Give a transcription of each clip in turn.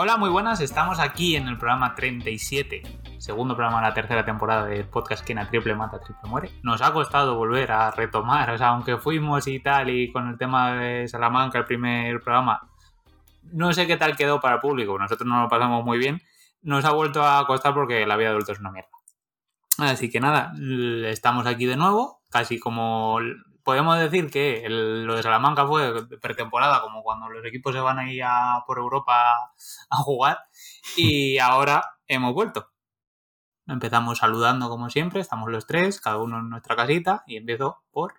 Hola, muy buenas. Estamos aquí en el programa 37, segundo programa de la tercera temporada del podcast que a triple mata, triple muere. Nos ha costado volver a retomar, o sea, aunque fuimos y tal, y con el tema de Salamanca, el primer programa, no sé qué tal quedó para el público, nosotros no lo pasamos muy bien. Nos ha vuelto a costar porque la vida de adulto es una mierda. Así que nada, estamos aquí de nuevo, casi como podemos decir que lo de Salamanca fue pretemporada, como cuando los equipos se van ahí a, por Europa a jugar, y ahora hemos vuelto. Empezamos saludando como siempre, estamos los tres, cada uno en nuestra casita, y empiezo por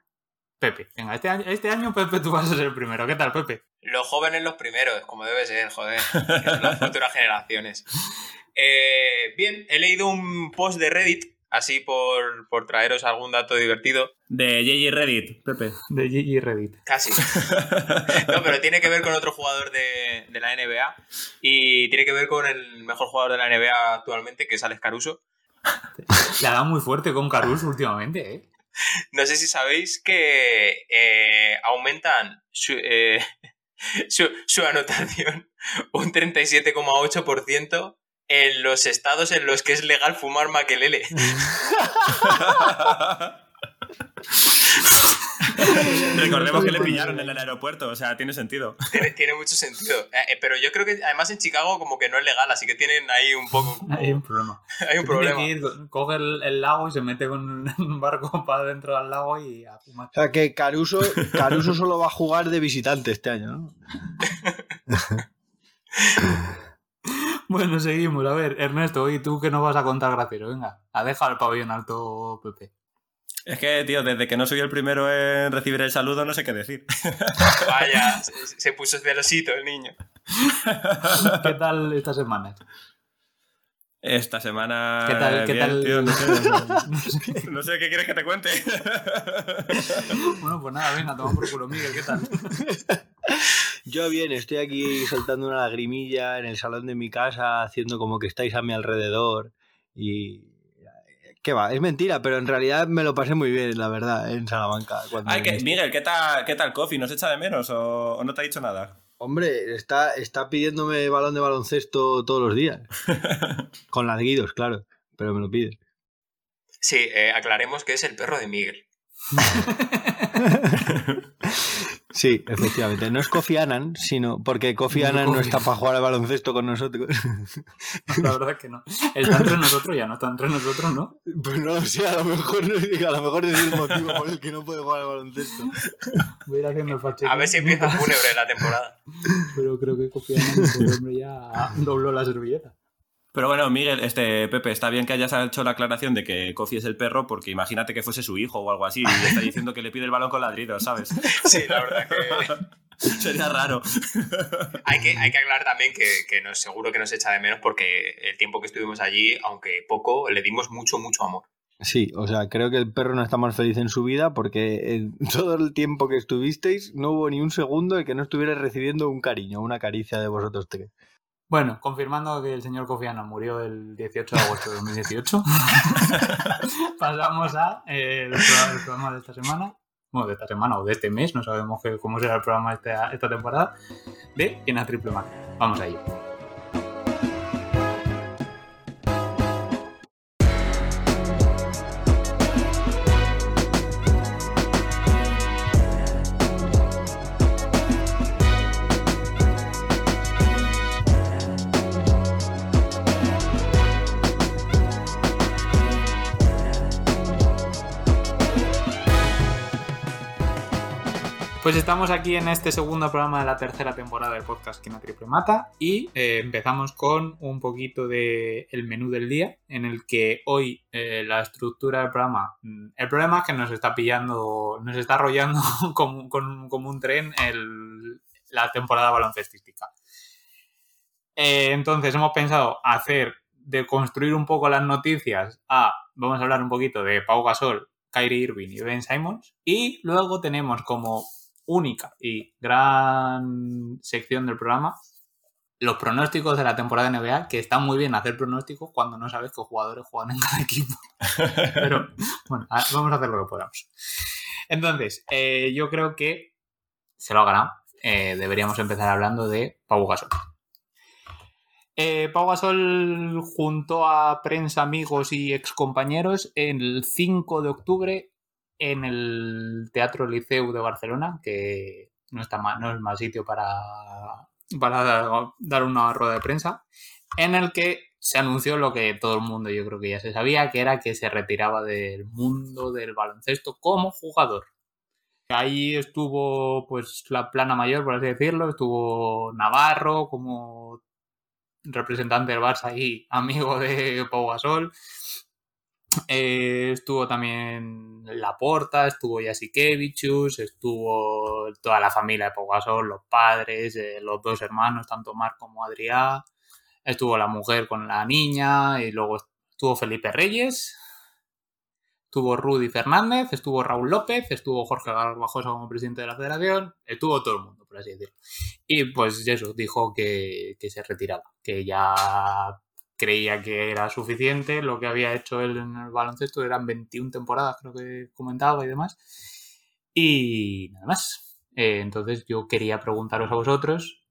Pepe. Venga, este año, este año Pepe tú vas a ser el primero. ¿Qué tal, Pepe? Los jóvenes los primeros, como debe ser, joder. las futuras generaciones. Eh, bien, he leído un post de Reddit así por, traeros algún dato divertido. De JJ Reddit, Pepe. De JJ Reddit. Casi. no, pero tiene que ver con otro jugador de, la NBA y tiene que ver con el mejor jugador de la NBA actualmente, que es Alex Caruso. Le ha dado muy fuerte con Caruso últimamente, ¿eh? No sé si sabéis que eh, aumentan su, eh, su, su anotación un 37,8% en los estados en los que es legal fumar maquelele. Recordemos que le pillaron en el aeropuerto, o sea, tiene sentido. Tiene, mucho sentido. Eh, eh, pero yo creo que además en Chicago como que no es legal, así que tienen ahí un poco... Hay un problema. Hay un problema. coge el, lago y se mete con un barco para dentro del lago y a fumar. O sea que Caruso, Caruso solo va a jugar de visitante este año, ¿no? Bueno, seguimos. A ver, Ernesto, ¿y tú qué nos vas a contar gracero? Venga, a dejar el pabellón alto, Pepe. Es que, tío, desde que no soy el primero en recibir el saludo, no sé qué decir. Vaya, se, puso celosito el niño. ¿Qué tal esta semana? Esta semana. ¿Qué tal? ¿qué tal? no, sé, no, sé, qué quieres que te cuente. bueno, pues nada, venga, toma por culo, Miguel, ¿qué tal? Yo bien, estoy aquí soltando una lagrimilla en el salón de mi casa, haciendo como que estáis a mi alrededor y... ¿Qué va? Es mentira, pero en realidad me lo pasé muy bien, la verdad, en Salamanca. Ay, que, Miguel, ¿qué tal, ¿qué tal Coffee? ¿Nos echa de menos o, no te ha dicho nada? Hombre, está, está pidiéndome balón de baloncesto todos los días. Con ladguidos, claro, pero me lo pide. Sí, eh, aclaremos que es el perro de Miguel. Sí, efectivamente. No es Kofi Annan, sino porque Kofi Annan no, está para jugar al baloncesto con nosotros. la verdad es que no. Está entre nosotros ya, no está entre nosotros, ¿no? Pues no lo sé, a lo mejor, a lo mejor es el motivo por el que no puede jugar al baloncesto. Voy a ir haciendo el A ver si empieza fúnebre la temporada. Pero creo que Kofi Annan, hombre, ya dobló la servilleta. Pero bueno, Miguel, este Pepe, está bien que hayas hecho la aclaración de que Kofi es el perro, porque imagínate que fuese su hijo o algo así, y le está diciendo que le pide el balón con ladridos, ¿sabes? Sí, la verdad que. Sería raro. hay, que, hay que aclarar también que, que nos, seguro que nos echa de menos porque el tiempo que estuvimos allí, aunque poco, le dimos mucho, mucho amor. Sí, o sea, creo que el perro no está más feliz en su vida porque en todo el tiempo que estuvisteis no hubo ni un segundo en que no estuviera recibiendo un cariño, una caricia de vosotros tres. Bueno, confirmando que el señor Cofiano murió el 18 de agosto de 2018, pasamos a eh, el, programa, de esta semana, bueno, de esta semana o de este mes, no sabemos cómo será el programa esta, esta temporada, de Llena Triple Mac. Vamos a ello. Pues estamos aquí en este segundo programa de la tercera temporada del podcast Quina Triple Mata y eh, empezamos con un poquito del el menú del día en el que hoy eh, la estructura del programa, mm, el problema es que nos está pillando, nos está arrollando como, un tren la temporada baloncestística. Eh, entonces hemos pensado hacer de construir un poco las noticias a, vamos a hablar un poquito de Pau Gasol, Kyrie Irving y Ben Simons y luego tenemos como única y gran sección del programa, los pronósticos de la temporada de NBA, que está muy bien hacer pronósticos cuando no sabes qué jugadores juegan en cada equipo. Pero bueno, vamos a hacer lo que podamos. Entonces, eh, yo creo que se lo ha ganado. Eh, deberíamos empezar hablando de Pau Gasol. Eh, Pau Gasol junto a prensa, amigos y excompañeros el 5 de octubre en el Teatro Liceu de Barcelona, que no, está mal, no es mal sitio para, para dar una rueda de prensa, en el que se anunció lo que todo el mundo yo creo que ya se sabía, que era que se retiraba del mundo del baloncesto como jugador. Ahí estuvo pues la plana mayor, por así decirlo, estuvo Navarro como representante del Barça y amigo de Pau Gasol. Eh, estuvo también Laporta, estuvo Jasikevichus, estuvo toda la familia de Pau Gasol, los padres, eh, los dos hermanos, tanto Marc como Adrián. Estuvo la mujer con la niña y luego estuvo Felipe Reyes, estuvo Rudy Fernández, estuvo Raúl López, estuvo Jorge Garbajosa como presidente de la federación, estuvo todo el mundo, por así decirlo. Y pues eso, dijo que, se retiraba, que ya creía que era suficiente lo que había hecho él en el baloncesto, eran 21 temporadas, creo que comentaba y demás. Y nada más. Eh, entonces yo quería preguntaros a vosotros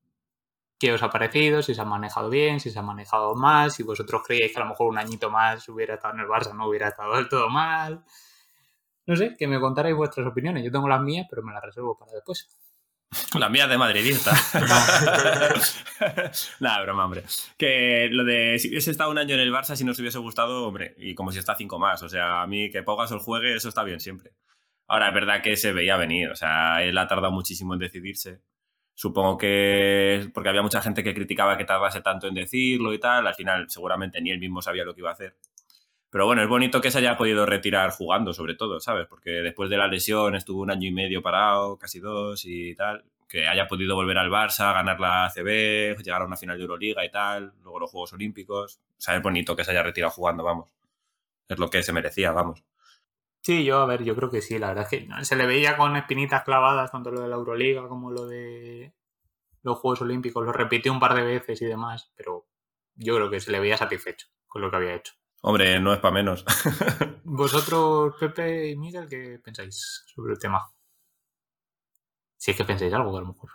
qué os ha parecido, si se ha manejado bien, si se ha manejado mal, si vosotros creíais que a lo mejor un añito más hubiera estado en el Barça, no hubiera estado del todo mal. No sé, que me contarais vuestras opiniones. Yo tengo las mías, pero me las reservo para después. La mía de madridista. Nada, broma, hombre. Que lo de si hubiese estado un año en el Barça, si nos hubiese gustado, hombre, y como si está cinco más. O sea, a mí que pongas el juegue, eso está bien siempre. Ahora, es verdad que se veía venir. O sea, él ha tardado muchísimo en decidirse. Supongo que porque había mucha gente que criticaba que tardase tanto en decirlo y tal. Al final, seguramente ni él mismo sabía lo que iba a hacer. Pero bueno, es bonito que se haya podido retirar jugando, sobre todo, ¿sabes? Porque después de la lesión estuvo un año y medio parado, casi dos y tal. Que haya podido volver al Barça, ganar la ACB, llegar a una final de Euroliga y tal, luego los Juegos Olímpicos. O sea, es bonito que se haya retirado jugando, vamos. Es lo que se merecía, vamos. Sí, yo, a ver, yo creo que sí, la verdad es que se le veía con espinitas clavadas, tanto lo de la Euroliga como lo de los Juegos Olímpicos, lo repitió un par de veces y demás, pero yo creo que se le veía satisfecho con lo que había hecho. Hombre, no es para menos. Vosotros, Pepe y Miguel, ¿qué pensáis sobre el tema? Si es que pensáis algo, a lo mejor.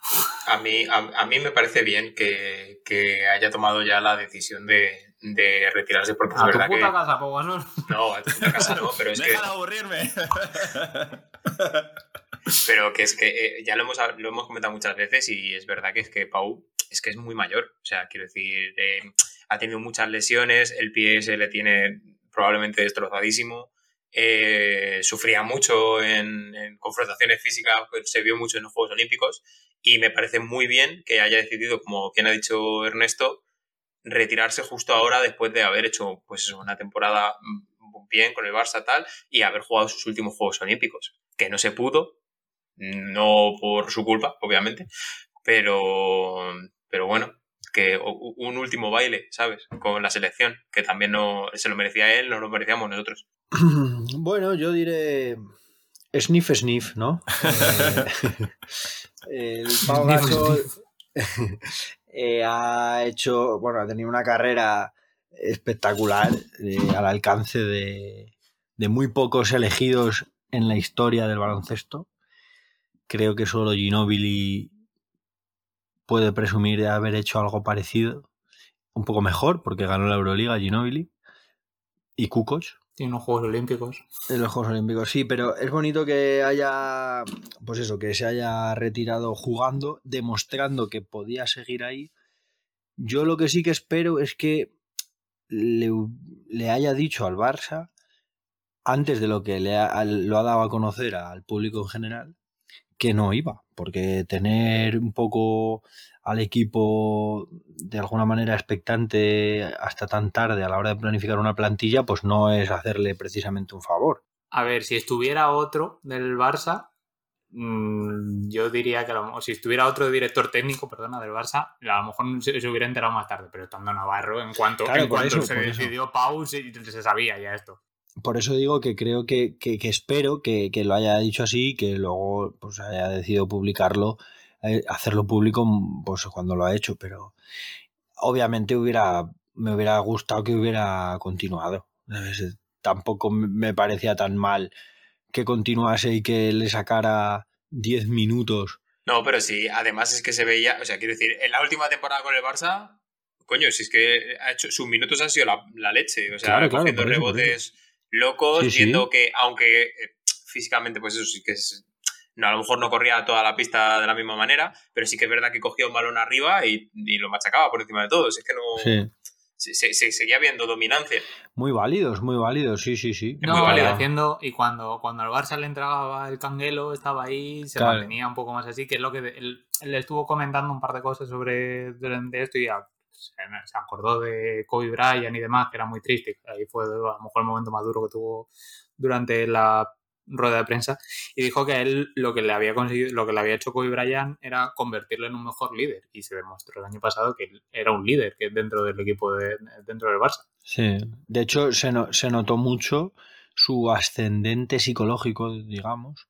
A mí, a, mí me parece bien que, que haya tomado ya la decisión de, de retirarse porque es a verdad tu puta casa, Pau No, a tu puta casa no, pero es Deja que... de aburrirme. pero que es que eh, ya lo hemos, lo hemos comentado muchas veces y es verdad que es que Pau es que es muy mayor. O sea, quiero decir, eh, ha tenido muchas lesiones, el pie se le tiene probablemente destrozadísimo. Eh, sufría mucho en, en, confrontaciones físicas, pues, se vio mucho en los Juegos Olímpicos y me parece muy bien que haya decidido, como quien ha dicho Ernesto, retirarse justo ahora después de haber hecho pues una temporada bien con el Barça tal y haber jugado sus últimos Juegos Olímpicos, que no se pudo, no por su culpa, obviamente, pero, pero bueno, que un último baile, ¿sabes? Con la selección, que también no se lo merecía él, no lo merecíamos nosotros. Bueno, yo diré sniff sniff, ¿no? Eh, el Pau Gasol eh, ha hecho, bueno, ha tenido una carrera espectacular eh, al alcance de, de, muy pocos elegidos en la historia del baloncesto. Creo que solo Ginobili puede presumir de haber hecho algo parecido, un poco mejor, porque ganó la Euroliga Ginobili y Kukoc. Tiene unos Juegos Olímpicos. En los Juegos Olímpicos, sí, pero es bonito que haya, pues eso, que se haya retirado jugando, demostrando que podía seguir ahí. Yo lo que sí que espero es que le, le haya dicho al Barça, antes de lo que le ha, lo ha dado a conocer al público en general, que no iba, porque tener un poco al equipo de alguna manera expectante hasta tan tarde a la hora de planificar una plantilla, pues no es hacerle precisamente un favor. A ver, si estuviera otro del Barça, mmm, yo diría que a lo, si estuviera otro director técnico, perdona, del Barça, a lo mejor se, se hubiera enterado más tarde, pero estando Navarro, en cuanto, Claro, en cuanto eso, se decidió Pau, se, se sabía ya esto. Por eso digo que creo que, que, que espero que, que, lo haya dicho así y que luego pues haya decidido publicarlo, eh, hacerlo público pues cuando lo ha hecho, pero obviamente hubiera, me hubiera gustado que hubiera continuado. Tampoco me parecía tan mal que continuase y que le sacara 10 minutos. No, pero sí, además es que se veía, o sea, quiero decir, en la última temporada con el Barça, coño, si es que ha hecho, sus minutos han sido la, la leche, o sea, Claro, claro, cogiendo eso, por rebotes locos, Sí, sí. viendo que, aunque eh, físicamente, pues eso sí que es. No, a lo mejor no corría toda la pista de la misma manera, pero sí que es verdad que cogía un balón arriba y, y lo machacaba por encima de todos. Es que no. Sí. Se, se- se seguía viendo dominancia. Muy válidos, muy válidos, sí, sí, sí. Es No, muy válido. haciendo, y cuando, cuando al Barça le entregaba el canguelo, estaba ahí, se Claro. mantenía un poco más así, que es lo que él, él le estuvo comentando un par de cosas sobre durante esto y ya se, se acordó de Kobe Bryant y demás, que era muy triste. Ahí fue a lo mejor el momento más duro que tuvo durante la rueda de prensa y dijo que a él lo que le había conseguido, lo que le había hecho Kobe Bryant era convertirlo en un mejor líder y se demostró el año pasado que era un líder que dentro del equipo de, dentro del Barça. Sí. De hecho, se, se notó mucho su ascendente psicológico, digamos,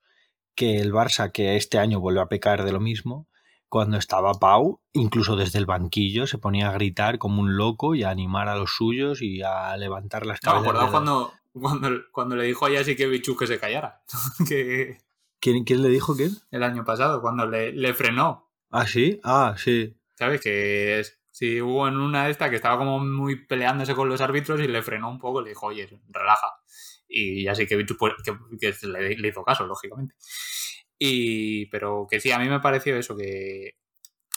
que el Barça, que este año vuelve a pecar de lo mismo, cuando estaba Pau, incluso desde el banquillo, se ponía a gritar como un loco y a animar a los suyos y a levantar las No, me cabezas. de los- cuando, cuando, cuando le dijo a Jasikevichus que se callara. que ¿Quién, quién le dijo quién? el año pasado, cuando le, le frenó. Ah, sí, ah, sí. ¿Sabes? Que es, si hubo en una de estas que estaba como muy peleándose con los árbitros y le frenó un poco le dijo, oye, relaja. Y Jasikevichus pues, que, que le, le hizo caso, lógicamente. Y, pero que sí, a mí me pareció eso, que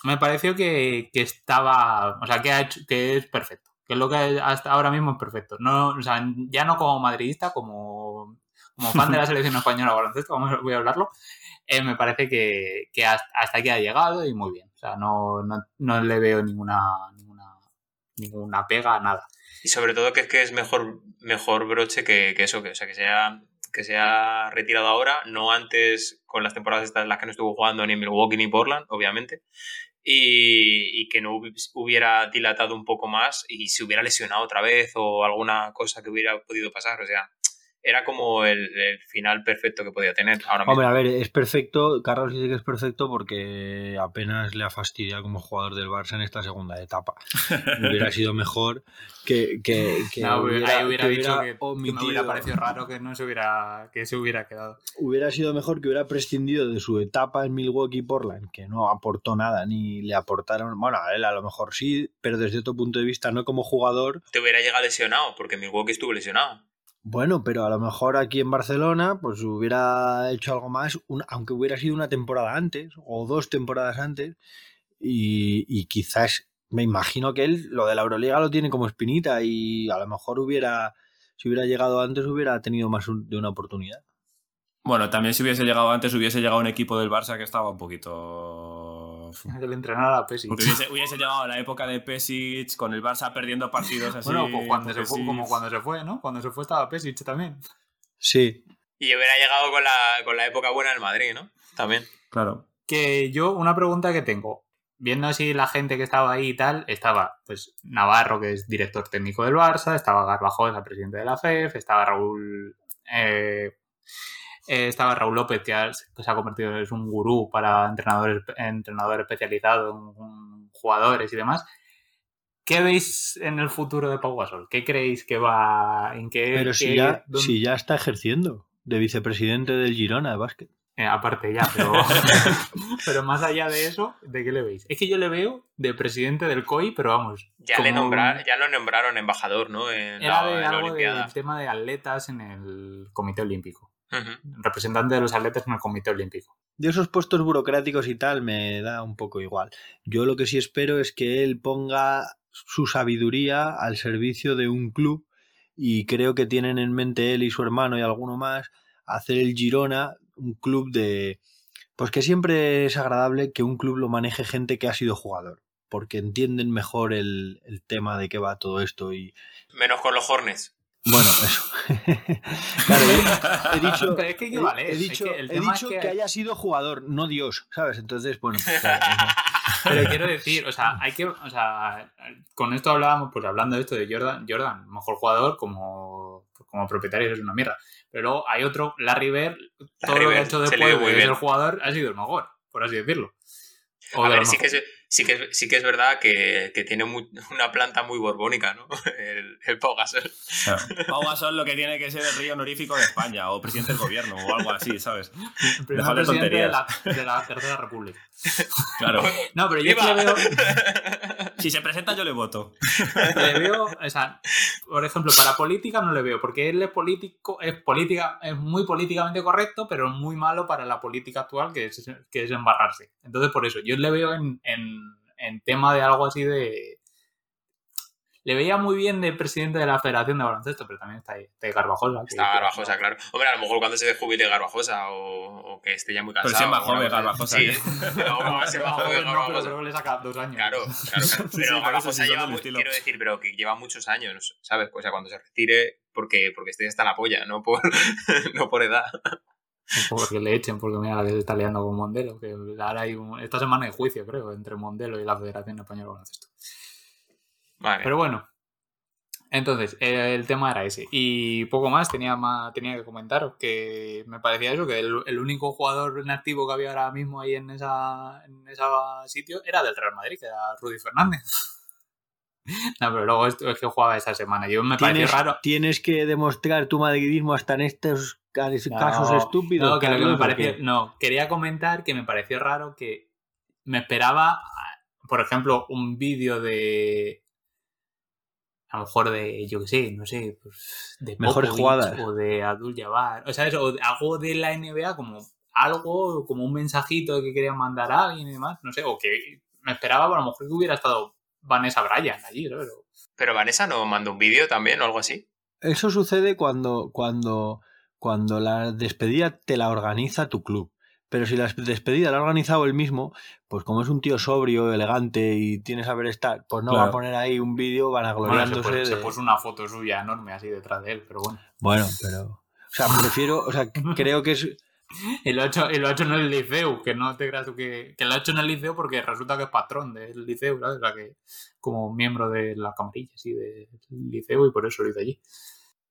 me pareció que, que estaba, o sea, que, ha hecho, que es perfecto. Que es lo que hasta ahora mismo es perfecto. No, o sea, ya no como madridista, como, como fan de la selección española de baloncesto, vamos, voy a hablarlo, eh, me parece que, que hasta, hasta aquí ha llegado y muy bien. O sea, no, no, no le veo ninguna, ninguna, ninguna pega a nada. Y sobre todo que es que es mejor, mejor broche que, que eso, que, o sea, que sea que se ha retirado ahora, no antes con las temporadas estas en las que no estuvo jugando ni en Milwaukee ni Portland, obviamente, y, y que no hubi- hubiera dilatado un poco más y se hubiera lesionado otra vez o alguna cosa que hubiera podido pasar. O sea, era como el, el final perfecto que podía tener ahora mismo. Hombre, a ver, es perfecto. Carlos dice que es perfecto porque apenas le ha fastidiado como jugador del Barça en esta segunda etapa. hubiera sido mejor que, que, que No, hubiera, ahí hubiera que dicho que, que me omitido- hubiera parecido raro que no se hubiera, que se hubiera quedado. hubiera sido mejor que hubiera prescindido de su etapa en Milwaukee y Portland, que no aportó nada, ni le aportaron. Bueno, a él a lo mejor sí, pero desde otro punto de vista, no como jugador. Te hubiera llegado lesionado, porque Milwaukee estuvo lesionado. Bueno, pero a lo mejor aquí en Barcelona, pues hubiera hecho algo más, un- aunque hubiera sido una temporada antes o dos temporadas antes, y, quizás me imagino que él lo de la Euroliga lo tiene como espinita y a lo mejor hubiera, si hubiera llegado antes, hubiera tenido más un- de una oportunidad. Bueno, también si hubiese llegado antes, hubiese llegado un equipo del Barça que estaba un poquito. Que le entrenara a Pesic. Porque hubiese, hubiese llegado la época de Pesic con el Barça perdiendo partidos así. Bueno, pues cuando se porque fue, sí. como cuando se fue, ¿no? Cuando se fue estaba Pesic también. Sí, Y hubiera llegado con la, con la época buena del Madrid, ¿no? También. Claro. Que yo, una pregunta que tengo. Viendo así la gente que estaba ahí y tal, estaba pues Navarro, que es director técnico del Barça, estaba Garbajosa, presidente de la FEF, estaba Raúl eh, eh, estaba Raúl López, que, ha- que se ha convertido en un gurú para entrenadores, entrenador especializado en, jugadores y demás. ¿Qué veis en el futuro de Pau Gasol? ¿Qué creéis que va? ¿En qué? pero si qué- ya, dónde- si ya está ejerciendo de vicepresidente del Girona de básquet. Eh, aparte ya, pero, pero más allá de eso, ¿de qué le veis? Es que yo le veo de presidente del COI, pero vamos. Ya, le como- nombrar, ya lo nombraron embajador, ¿no? En Era la, de en la algo Olimpiada. del tema de atletas en el Comité Olímpico. Representante de los atletas en el Comité Olímpico. De esos puestos burocráticos y tal me da un poco igual. Yo lo que sí espero es que él ponga su sabiduría al servicio de un club y creo que tienen en mente él y su hermano y alguno más hacer el Girona un club de... Pues que siempre es agradable que un club lo maneje gente que ha sido jugador, porque entienden mejor el, el tema de qué va todo esto y... Menos con los Hornets. Bueno, eso. claro, he, he dicho... Pero es que He, vale, he es dicho, que el he dicho es que... haya sido jugador, no Dios, ¿sabes? Entonces, bueno, pues, claro, Pero quiero decir, o sea, hay que, o sea, con esto hablábamos, pues hablando de esto de Jordan, Jordan, mejor jugador como, como propietario es una mierda. Pero luego hay otro, Larry Bird, todo Larry lo que ha hecho se después de ser jugador ha sido el mejor, por así decirlo. O A ver, los sí que, mejores. Sí, que es, sí que es verdad que, que tiene mu- una planta muy borbónica, ¿no? El, el Pau Gasol. Pau Gasol lo que tiene que ser el rey honorífico de España o presidente del gobierno o algo así, ¿sabes? El primer presidente de la, de la Tercera República. Claro. No, pero yo es que veo, Si se presenta, yo le voto. le veo, o sea, por ejemplo, para política no le veo, porque él es político, es política, es muy políticamente correcto, pero muy malo para la política actual, que es, que es embarrarse. Entonces, por eso, yo le veo en, en, en tema de algo así de. Le veía muy bien de presidente de la Federación de Baloncesto, pero también está ahí, está ahí Garbajosa. que- Está Garbajosa, claro. Hombre, a lo mejor cuando se jubile Garbajosa o, o que esté ya muy Pero cansado. si es más joven, Garbajosa, Sí, ¿eh? no, se No, joven pero Garbajosa. que le saca dos años. Claro, claro. Pero Garbajosa sí lleva, del mu- estilo. quiero decir, pero que lleva muchos años, ¿sabes? O sea, cuando se retire, porque, porque esté hasta la polla, no por, no por edad. Porque le echen, porque mira la que se está liando con Mondelo. Que ahora hay un- esta semana hay juicio, creo, entre Mondelo y la Federación Española de Baloncesto. Vale. Pero bueno, entonces, el tema era ese. Y poco más tenía, más, tenía que comentar, que me parecía eso, que el, el único jugador en activo que había ahora mismo ahí en esa, en ese sitio era del Real Madrid, que era Rudy Fernández. no, pero luego esto es que jugaba esa semana. Yo me pareció raro. tienes que demostrar tu madridismo hasta en estos ca- casos No, estúpidos. No, que lo que me pareció, porque- no, quería comentar que me pareció raro que me esperaba, por ejemplo, un vídeo de. A lo mejor de, yo qué sé, no sé, pues, de Mejores Popovich jugadas. o de Abdul Jabbar. O sea, eso, o algo de la NBA, como algo, como un mensajito que querían mandar a alguien y demás, no sé, o que me esperaba, a lo mejor que hubiera estado Vanessa Bryan allí, ¿no? Pero- Pero Vanessa no mandó un vídeo también o algo así. Eso sucede cuando, cuando, cuando la despedida te la organiza tu club. Pero si la despedida la ha organizado él mismo, pues como es un tío sobrio, elegante y tiene saber estar, pues no va a poner ahí un vídeo Bueno, se, vanagloriándose puso, se de- puso una foto suya enorme así detrás de él, pero bueno. Bueno, pero... O sea, prefiero... O sea, creo que es... Y lo, ha hecho, y lo ha hecho en el liceo, que no te creas tú que, que lo ha hecho en el liceo porque resulta que es patrón del liceo, ¿sabes? O sea, que como miembro de la camarilla, sí, del liceo y por eso lo hizo allí.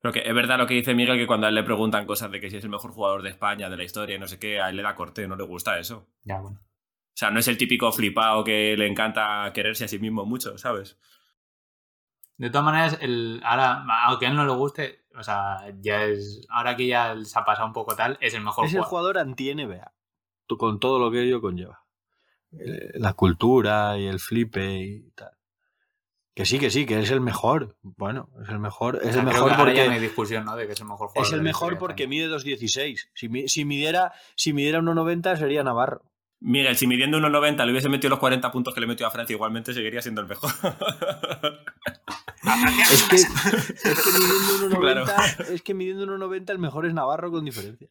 Pero que es verdad lo que dice Miguel, que cuando a él le preguntan cosas de que si es el mejor jugador de España, de la historia y no sé qué, a él le da corte, no le gusta eso. Ya, bueno. O sea, no es el típico flipado que le encanta quererse a sí mismo mucho, ¿sabes? De todas maneras, el, ahora, aunque a él no le guste, o sea, ya es. Ahora que ya se ha pasado un poco tal, es el mejor Es el jugador. jugador anti-NBA. Con todo lo que ello conlleva. Eh, La cultura y el flipe y tal. Que sí, que sí, que es el mejor. Bueno, es el mejor. Es O sea, el mejor porque... no hay discusión, ¿no? De que es el mejor jugador. Es el de la mejor historia porque mide 2.16. Si, si midiera, si midiera 1.90 sería Navarro. Miguel, si midiendo 1,90 le hubiese metido los 40 puntos que le metió a Francia, igualmente seguiría siendo el mejor. Es que, es que midiendo 1.90 Claro. es que midiendo 1.90 el mejor es Navarro con diferencia.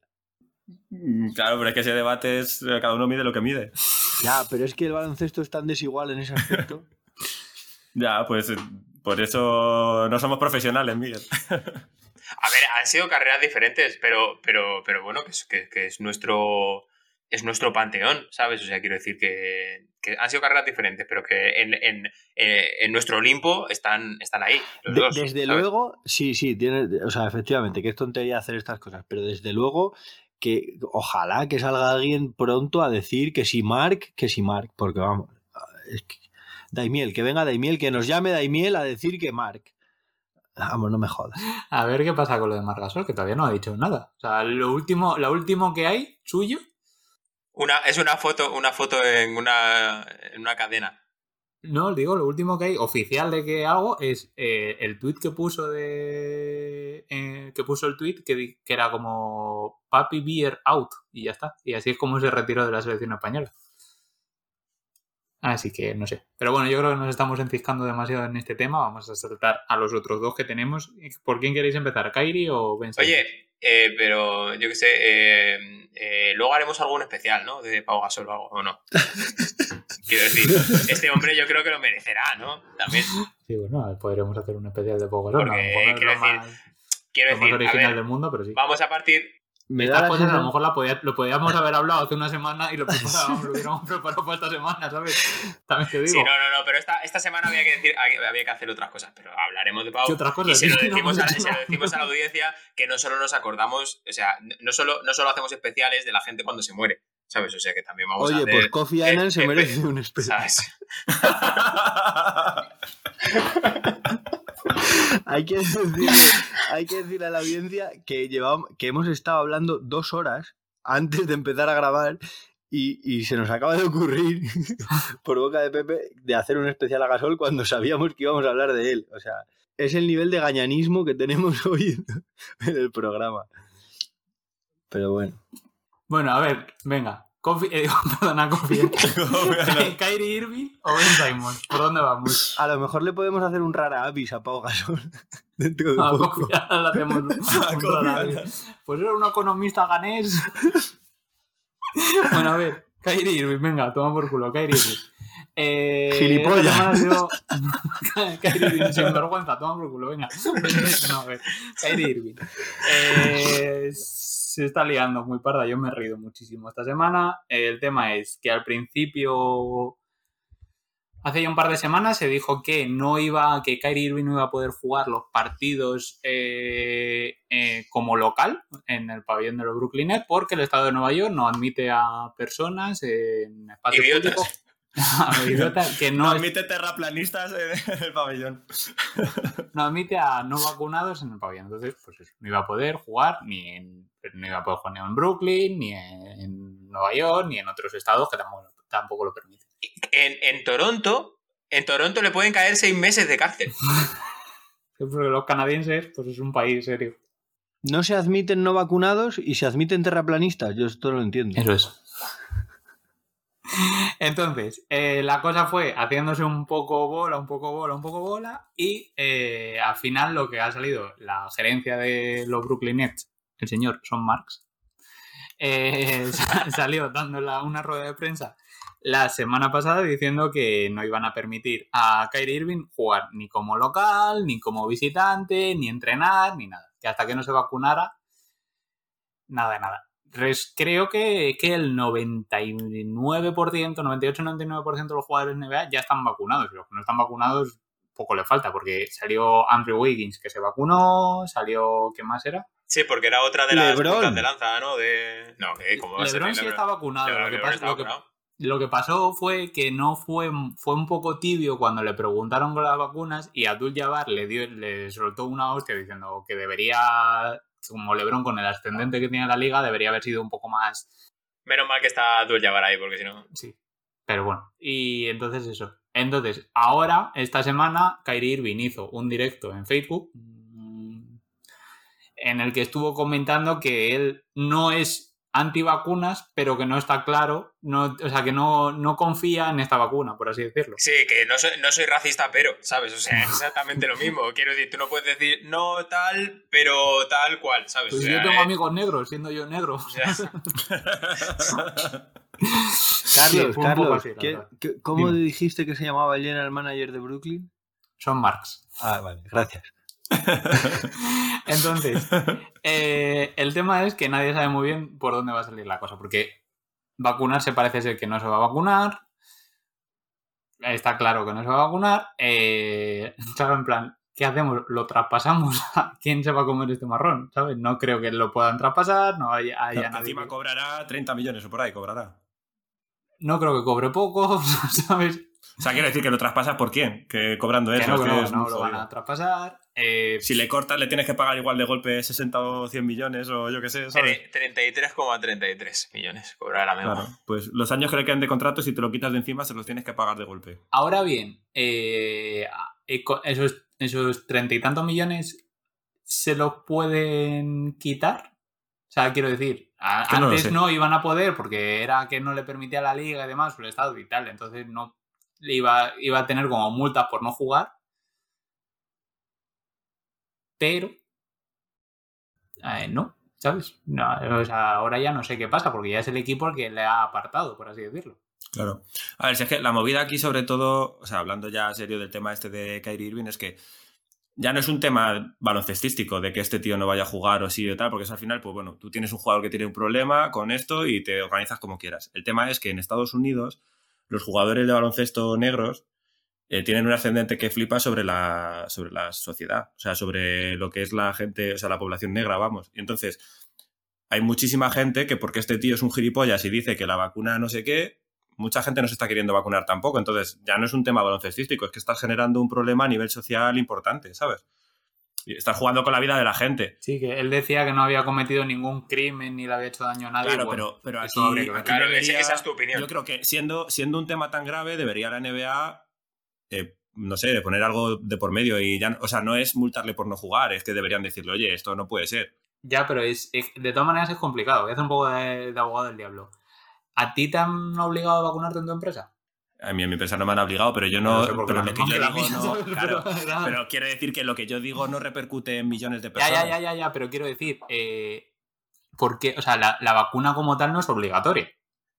claro, pero es que ese debate es. Cada uno mide lo que mide. Ya, pero es que el baloncesto es tan desigual en ese aspecto. Ya, pues eh, por eso no somos profesionales, Miguel. A ver, han sido carreras diferentes, pero, pero, pero bueno, que es, que, que es nuestro es nuestro panteón, ¿sabes? O sea, quiero decir que, que han sido carreras diferentes, pero que en, en, eh, en nuestro Olimpo están, están ahí. Los De- dos, desde ¿sabes? luego, sí, sí, tiene, o sea, efectivamente, que es tontería hacer estas cosas, pero desde luego que ojalá que salga alguien pronto a decir que si Mark, que si Mark, porque vamos, es que, Daimiel, que venga Daimiel, que nos llame Daimiel a decir que Mark. Vamos, no me jodas. A ver qué pasa con lo de Margasol, que todavía no ha dicho nada. O sea, lo último, lo último que hay suyo Una, es una foto, una foto en una, en una cadena. No, digo, lo último que hay oficial de que hago es eh, el tweet que puso de. eh, que puso el tweet que era como Papi Beer out y ya está. Y así es como se retiró de la selección española. Así que no sé. Pero bueno, yo creo que nos estamos enciscando demasiado en este tema. Vamos a saltar a los otros dos que tenemos. ¿Por quién queréis empezar? ¿Kairi o Ben? Oye, eh, pero yo qué sé, eh, eh, luego haremos algún especial, ¿no? De Pau Gasol o algo, ¿o no? Quiero decir, este hombre yo creo que lo merecerá, ¿no? También. Sí, bueno, podríamos hacer un especial de Pogo Gasol. Porque, no quiero decir, más, Quiero decir, a original ver, del mundo, pero sí. vamos a partir, Me da Estas cosas a lo mejor la podía- lo podíamos haber hablado hace una semana y lo, preparábamos, lo hubiéramos preparado para esta semana, ¿sabes? También te digo. Sí, no, no, no, pero esta, esta semana había que decir, había que hacer otras cosas, pero hablaremos de Pau. ¿Qué otras Y cosas? se lo, no decimos hemos a, hecho se lo decimos a la audiencia que no solo nos acordamos, o sea, no solo, no solo hacemos especiales de la gente cuando se muere, ¿sabes? O sea que también vamos a Oye, hacer... pues Kofi Annan se merece un especial. ¿Sabes? hay, que decirle, hay que decirle a la audiencia que, llevamos, que hemos estado hablando dos horas antes de empezar a grabar y, y se nos acaba de ocurrir, por boca de Pepe, de hacer un especial a Gasol cuando sabíamos que íbamos a hablar de él. O sea, es el nivel de gañanismo que tenemos hoy en, el programa. Pero bueno. Bueno, a ver, venga. Kofi, eh, perdona, Kofi. Kyrie Irving o Ben Simons. ¿Por dónde vamos? A lo mejor le podemos hacer un rara avis a Pau Gasol dentro de A poco. Kofi le hacemos un rara- Annan. Pues era un economista ganés. bueno, a ver. Kyrie Irving, venga, toma por culo. Kyrie Irving. Eh, Gilipollas. sido- Kyrie Irving, sin vergüenza, toma por culo, venga. No, a ver. Kyrie Irving. Eh, se está liando muy parda, yo me he reído muchísimo esta semana. El tema es que al principio, hace ya un par de semanas, se dijo que no iba, que Kyrie Irving no iba a poder jugar los partidos eh, eh, como local en el pabellón de los Brooklyn Nets porque el estado de Nueva York no admite a personas en a idiotas que No no, admite terraplanistas en el pabellón. no admite a no vacunados en el pabellón. Entonces, pues eso, no iba a poder jugar ni en no iba a poder jugar ni en Brooklyn, ni en, en Nueva York, ni en otros estados que tampoco, tampoco lo permiten. En, en Toronto, en Toronto le pueden caer seis meses de cárcel. Porque los canadienses, pues es un país serio. No se admiten no vacunados y se admiten terraplanistas. Yo esto lo entiendo. Eso es. Entonces, eh, la cosa fue haciéndose un poco bola, un poco bola, un poco bola, y eh, al final lo que ha salido, la gerencia de los Brooklyn Nets, el señor Son Marks, eh, sa- salió dando una rueda de prensa la semana pasada diciendo que no iban a permitir a Kyrie Irving jugar ni como local, ni como visitante, ni entrenar, ni nada. Que hasta que no se vacunara, nada nada. Creo que, que el 99%, 98-99% de los jugadores NBA ya están vacunados. Y los que no están vacunados, poco le falta, porque salió Andrew Wiggins que se vacunó, salió, ¿qué más era? Sí, porque era otra de las Lebron. puntas de lanza, ¿no? De... No, como va a ser LeBron sí Lebron? está vacunado. Lebron- lo, que Lebron pasa- está lo que- vacunado. lo que pasó fue que no fue, fue un poco tibio cuando le preguntaron con las vacunas y Abdul Jabbar le dio, le soltó una hostia diciendo que debería, como Lebron con el ascendente que tiene la liga, debería haber sido un poco más Menos mal que está Abdul Jabbar ahí, porque si no... Sí. Pero bueno, y entonces eso. Entonces, ahora, esta semana, Kyrie Irving hizo un directo en Facebook en el que estuvo comentando que él no es antivacunas, pero que no está claro, no, o sea, que no, no confía en esta vacuna, por así decirlo. Sí, que no soy, no soy racista, pero, ¿sabes? O sea, exactamente lo mismo. Quiero decir, tú no puedes decir no tal, pero tal cual, ¿sabes? O Pues sea, yo tengo eh, amigos negros, siendo yo negro. Carlos, fue un poco Carlos, así, la ¿qué- verdad. qué- ¿cómo Dime. dijiste que se llamaba el general manager de Brooklyn? Son Marx. Ah, vale, gracias. Entonces, eh, el tema es que nadie sabe muy bien por dónde va a salir la cosa, porque vacunarse parece ser que no se va a vacunar. Está claro que no se va a vacunar. Eh, claro, en plan, ¿qué hacemos? ¿Lo traspasamos? ¿Quién se va a comer este marrón? ¿Sabes? No creo que lo puedan traspasar, no haya, haya nadie Encima cobrará 30 millones o por ahí, cobrará. No creo que cobre poco, ¿sabes? O sea, quiero decir que lo traspasas por quién, que cobrando Que eso. no, no, es no muy lo van a traspasar. Eh, Si le cortas, le tienes que pagar igual de golpe 60 o 100 millones o yo qué sé, ¿sabes? tre- 33,33 millones cobrará mismo. Claro, pues los años que le quedan de contrato, si te lo quitas de encima, se los tienes que pagar de golpe. Ahora bien, eh, eh, esos, esos treinta y tantos millones se los pueden quitar. O sea, quiero decir, a- no antes no, iban a poder porque era que no le permitía la liga y demás, el Estado y tal. Entonces no iba, iba a tener como multas por no jugar. Pero eh, no, ¿sabes? Ahora ya no sé qué pasa porque ya es el equipo el que le ha apartado, por así decirlo. Claro. A ver, si es que la movida aquí, sobre todo, o sea, hablando ya serio del tema este de Kyrie Irving, es que ya no es un tema baloncestístico de que este tío no vaya a jugar o sí o tal, porque es al final, pues bueno, tú tienes un jugador que tiene un problema con esto y te organizas como quieras. El tema es que en Estados Unidos los jugadores de baloncesto negros eh, tienen un ascendente que flipa sobre la, sobre la sociedad, o sea, sobre lo que es la gente, o sea, la población negra, vamos. Y entonces, hay muchísima gente que porque este tío es un gilipollas y dice que la vacuna no sé qué, mucha gente no se está queriendo vacunar tampoco. Entonces, ya no es un tema baloncestístico, es que estás generando un problema a nivel social importante, ¿sabes? Estás jugando con la vida de la gente. Sí, que él decía que no había cometido ningún crimen ni le había hecho daño a nadie. Claro, Bueno, pero, pero aquí, Claro, debería- esa es tu opinión. Yo creo que siendo, siendo un tema tan grave, debería la NBA, eh, no sé, poner algo de por medio. y ya, O sea, no es multarle por no jugar, es que deberían decirle, oye, esto no puede ser. Ya, pero es, es- de todas maneras es complicado. Voy a hacer un poco de, de abogado del diablo. ¿A ti te han obligado a vacunarte en tu empresa? A mí en mi empresa no me han obligado, pero yo no. sé pero lo que yo digo no. Claro, Pero- quiere decir que lo que yo digo no repercute en millones de Ya, personas. ya, ya, ya, ya, pero quiero decir, eh, porque, o sea, la, la vacuna como tal no es obligatoria.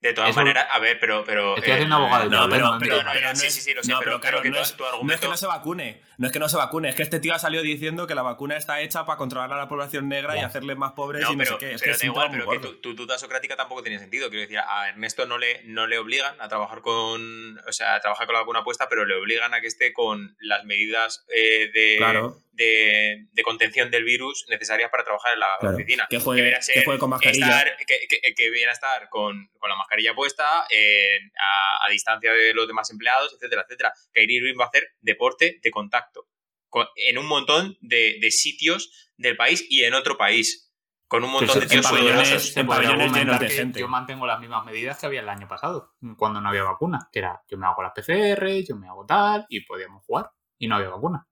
De todas Eso- maneras, a ver, pero. pero Estoy haciendo el- abogado No, pero, no sí, es- sí, sí, lo sé, no, pero- pero claro, que no es, tu no es argumento- que no se vacune, no es que no se vacune, es que este tío ha salido diciendo que la vacuna está hecha para controlar a la población negra y Ya. hacerles más pobres No, y no pero, sé qué. Es pero que es da igual, pero que tu, tu duda socrática tampoco tiene sentido. Quiero decir, a Ernesto no le, no le obligan a trabajar con. O sea, a trabajar con la vacuna puesta, pero le obligan a que esté con las medidas eh, de, Claro. De, de contención del virus necesarias para trabajar en la Claro. oficina. Que juegue, ser que con mascarilla. estar- que, que- que viene a estar con, con la mascarilla puesta, eh, a, a distancia de los demás empleados, etcétera, etcétera. Kyrie Irving va a hacer deporte de contacto con- en un montón de, de sitios del país y en otro país. Con un montón de tíos pabellones- sudorosos. Se en podría pabellones argumentar llenos de que gente. Yo mantengo las mismas medidas que había el año pasado, cuando no había vacuna. Que era, yo me hago las PCR, yo me hago tal, y podíamos jugar. Y no había vacuna.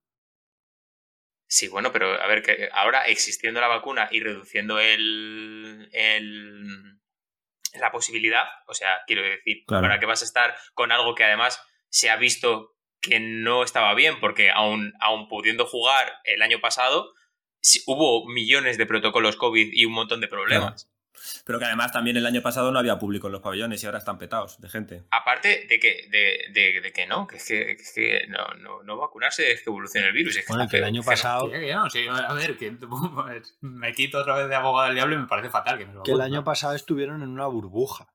Sí, bueno, pero a ver, que ahora existiendo la vacuna y reduciendo el, el- la posibilidad, o sea, quiero decir, Claro. ¿para qué vas a estar con algo que además se ha visto que no estaba bien? Porque aún, aún pudiendo jugar el año pasado, hubo millones de protocolos COVID y un montón de problemas. Pero que además también el año pasado no había público en los pabellones y ahora están petados de gente. Aparte de que, de, de- de que no, que es que, es que no, no, no vacunarse es que evolucione el virus. es Bueno, que el año pasado, Sí, que no, sí, a ver, que pues, me quito otra vez de abogado del diablo y me parece fatal que no lo que el año pasado estuvieron en una burbuja.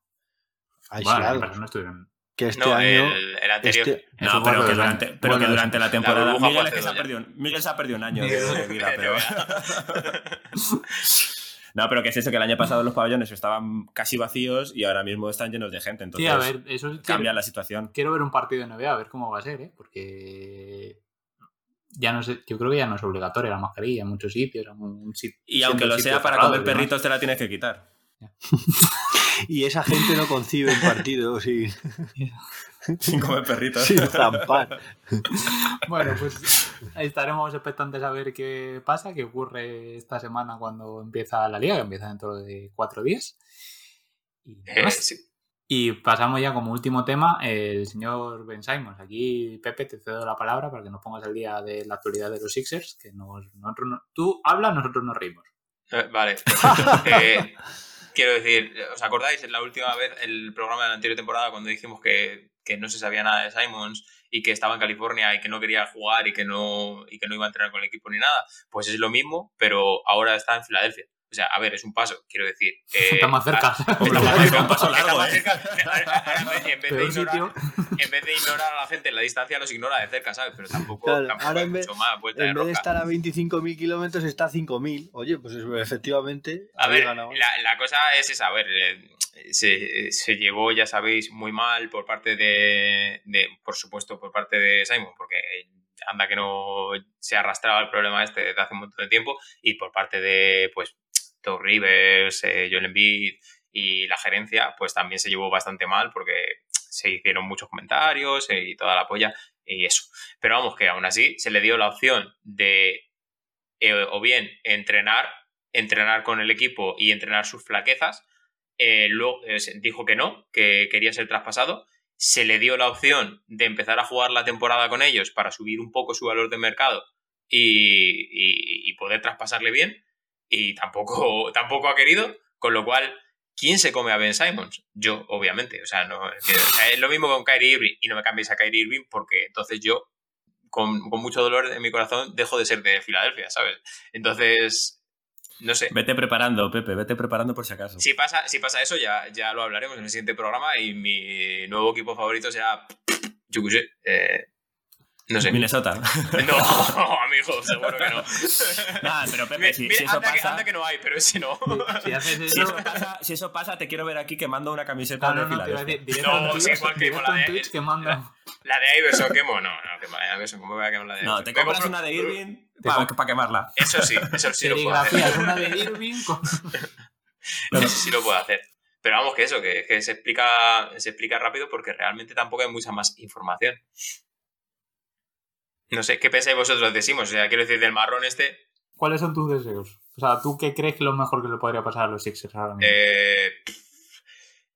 Bueno, Aislados. pasado no estuvieron. que este No, año. el, el anterior. este- No, pero que, durante, que Bueno, la temporada. Miguel, es que se ha perdido, un- Miguel se ha perdido un año de, vida, pero. No, pero que es eso, que el año pasado los pabellones estaban casi vacíos y ahora mismo están llenos de gente. Entonces Sí, a ver, eso sí cambia quiero, la situación. quiero ver un partido de NBA, a ver cómo va a ser, ¿eh? Porque ya no sé, yo creo que ya no es obligatoria la mascarilla en muchos sitios. en un sit- Y aunque lo sea para comer perritos, te la tienes que quitar. Y esa gente no concibe un partido sin, Sin comer perritos. sin zampar. Bueno, pues estaremos expectantes a ver qué pasa, qué ocurre esta semana cuando empieza la liga, que empieza dentro de cuatro días. Y, Eh, sí. Y pasamos ya como último tema, el señor Ben Simons. Aquí, Pepe, te cedo la palabra para que nos pongas el día de la actualidad de los Sixers, que nos, nosotros no- tú hablas, nosotros nos reímos. Eh, Vale. Eh, quiero decir, ¿os acordáis la última vez, el programa de la anterior temporada, cuando dijimos que, que no se sabía nada de Simons y que estaba en California y que no quería jugar y que no, y que no iba a entrenar con el equipo ni nada? Pues es lo mismo, pero ahora está en Filadelfia. O sea, a ver, es un paso, quiero decir. eh, Está más cerca. está más cerca, un paso está largo, ¿eh? cerca. En, vez de ignorar, sitio. en vez de ignorar a la gente en la distancia, los ignora de cerca, ¿sabes? Pero tampoco, Claro, tampoco ahora hay en vez- mucho más vuelta de En vez de estar a 25.000 kilómetros, está a 5.000. Oye, pues efectivamente. A ver, ganado. la, la cosa es esa, a ver, eh, se, se llevó, ya sabéis, muy mal por parte de, de, por supuesto, por parte de Simon, porque anda que no se arrastraba el problema este desde hace un montón de tiempo, y por parte de, pues, Rivers, eh, Joel Embiid y la gerencia, pues también se llevó bastante mal porque se hicieron muchos comentarios eh, y toda la polla y eso. Pero vamos, que aún así se le dio la opción de eh, o bien entrenar, entrenar con el equipo y entrenar sus flaquezas. Eh, luego dijo que no, que quería ser traspasado. Se le dio la opción de empezar a jugar la temporada con ellos para subir un poco su valor de mercado y- y poder traspasarle bien. Y tampoco, tampoco ha querido, con lo cual, ¿quién se come a Ben Simons? Yo, obviamente. O sea, no, es, lo mismo con Kyrie Irving y no me cambiéis a Kyrie Irving porque entonces yo con, con mucho dolor en mi corazón, dejo de ser de Filadelfia, ¿sabes? Entonces, no sé. Vete preparando, Pepe, vete preparando por si acaso. Si pasa, si pasa eso, ya, ya lo hablaremos en el siguiente programa y mi nuevo equipo favorito sé, eh, no sé. Minnesota. No, amigo, seguro que no. Nada, pero Pepe, si, mira, si eso anda, que, pasa, anda que no hay, pero ese no. Si haces si eso, eso pasa, si eso pasa, te quiero ver aquí quemando una camiseta no, no, de no, te No, sí, Twitch, igual que con la en de- Twitch que manda. La de Iverson quemo, no, no, quemo la de Iverson, ¿cómo voy a quemar la de No, Iverson? te Me compras una de Irving Te para comp- quemarla. Eso sí, eso sí lo puedo hacer. Una de Irving con... Eso sí lo puedo hacer. Pero vamos, que eso, que, que se, explica, se explica rápido porque realmente tampoco hay mucha más información. No sé, ¿qué pensáis vosotros de Simons? O sea, quiero decir, del marrón este, ¿Cuáles son tus deseos? O sea, ¿tú qué crees que lo mejor que le podría pasar a los Sixers ahora mismo? eh,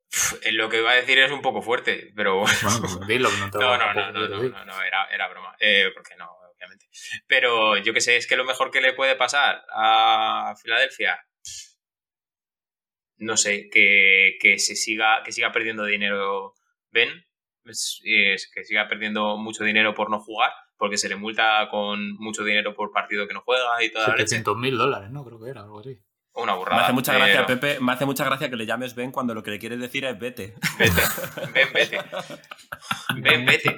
pff, lo que iba a decir es un poco fuerte, pero Bueno, pues dilo, no te No, no, no, no, no, decir. no, no, era, era broma. Eh, porque no, obviamente. Pero yo que sé, es que lo mejor que le puede pasar a Filadelfia, no sé, que, que se siga, que siga perdiendo dinero Ben, es, es que siga perdiendo mucho dinero por no jugar, porque se le multa con mucho dinero por partido que no juega y leche. 700 mil dólares, ¿no? Creo que era algo así. Una Me burrada. hace mucha pero- gracia, Pepe, me hace mucha gracia que le llames Ben cuando lo que le quieres decir es vete. Vete, ven, vete. Ven, vete.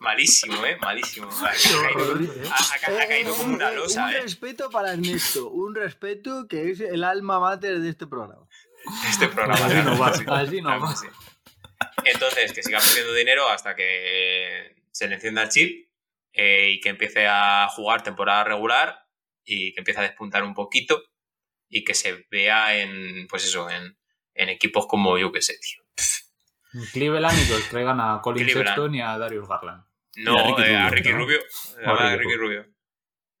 Malísimo, ¿eh? Malísimo. Ha, caído, ¿eh? ha- ha- caído como una Eh, losa, Un ¿eh? respeto para Ernesto, un respeto que es el alma mater de este programa. este programa. Así no va, Sí. así no va. Entonces, que siga perdiendo dinero hasta que se le encienda el chip eh, y que empiece a jugar temporada regular y que empiece a despuntar un poquito y que se vea en, pues eso, en, en equipos como yo que sé, tío. En Cleveland y que os traigan a Colin Cleveland. Sexton y a Darius Garland. No, Y a Ricky eh, a Rubio, Ricky ¿no? Rubio. A Dame a Ricky Ricky Rubio.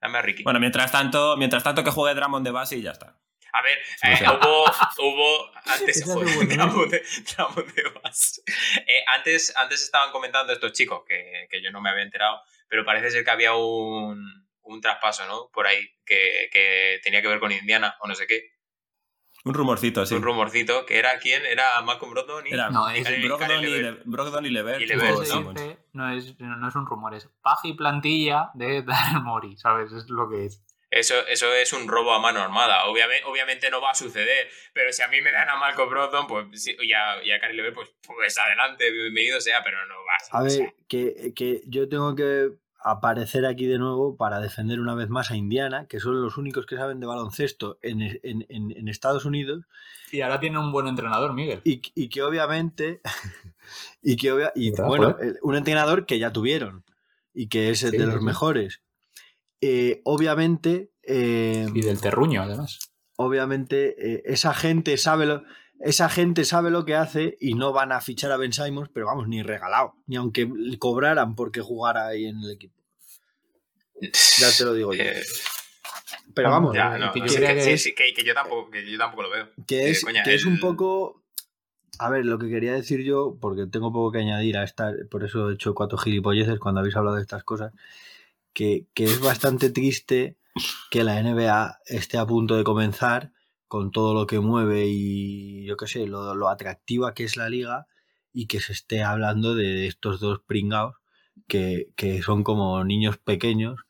Dame a Ricky. Bueno, mientras tanto, mientras tanto que juegue Drummond de base y ya está. A ver, eh, hubo, hubo antes, de antes, antes estaban comentando estos chicos que, que yo no me había enterado, pero parece ser que había un, un traspaso, ¿no? Por ahí que, que tenía que ver con Indiana o no sé qué. Un rumorcito, sí. Un rumorcito que era quién? Era Malcolm Brogdon y Era No, es Brogdon y, Levert. Brogdon y Levert. Y o se ¿no? Es, no es un rumor, es paja y plantilla de Daryl Morey, ¿sabes? Es lo que es. Eso, eso es un robo a mano armada. Obviamente, obviamente no va a suceder, pero si a mí me dan a Malcolm Brogdon pues, sí, y a, y a Levert, pues, pues adelante, bienvenido sea, pero no va A sea, ver, que, que yo tengo que aparecer aquí de nuevo para defender una vez más a Indiana, que son los únicos que saben de baloncesto en, en- en- en Estados Unidos, Y ahora tiene un buen entrenador, Miguel. y, y que obviamente, y que obvia- y, ¿Verdad, bueno, eh, un entrenador que ya tuvieron, y que es Sí, de los sí. mejores. Eh, obviamente, eh, Y del terruño, además. obviamente eh, esa gente sabe lo esa gente sabe lo que hace y no van a fichar a Ben Simons, pero vamos, ni regalado, ni aunque le cobraran porque jugara ahí en el equipo. Ya te lo digo yo. Pero vamos, que yo tampoco, lo veo. que es, coña, que es un poco... A ver, lo que quería decir yo, porque tengo poco que añadir a esta, por eso he hecho cuatro gilipolleces cuando habéis hablado de estas cosas, que, es bastante triste que la NBA esté a punto de comenzar con todo lo que mueve y yo qué sé, lo, atractiva que es la liga y que se esté hablando de estos dos pringados que, que son como niños pequeños, que-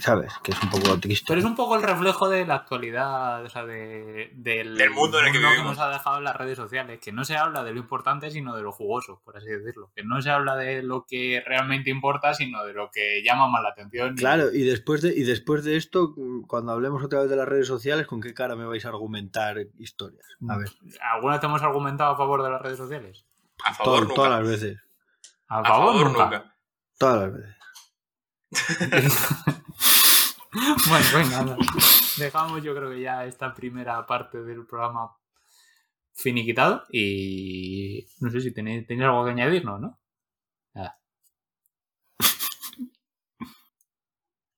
¿sabes? Que es un poco triste. Pero es un poco el reflejo de la actualidad, o sea, de, del, Del mundo en el que vivimos. nos ha dejado en las redes sociales, que no se habla de lo importante, sino de lo jugoso, por así decirlo. Que no se habla de lo que realmente importa, sino de lo que llama más la atención. Claro, y después de, y después de esto, cuando hablemos otra vez de las redes sociales, ¿con qué cara me vais a argumentar historias? A ver, ¿Alguna vez te hemos argumentado a favor de las redes sociales? A favor, todo- nunca. todas las veces. A A favor, favor, nunca. nunca. Todas las veces. bueno, venga, anda. dejamos yo creo que ya esta primera parte del programa finiquitado y no sé si tenéis, tenéis algo que añadirnos, ¿no? Nada.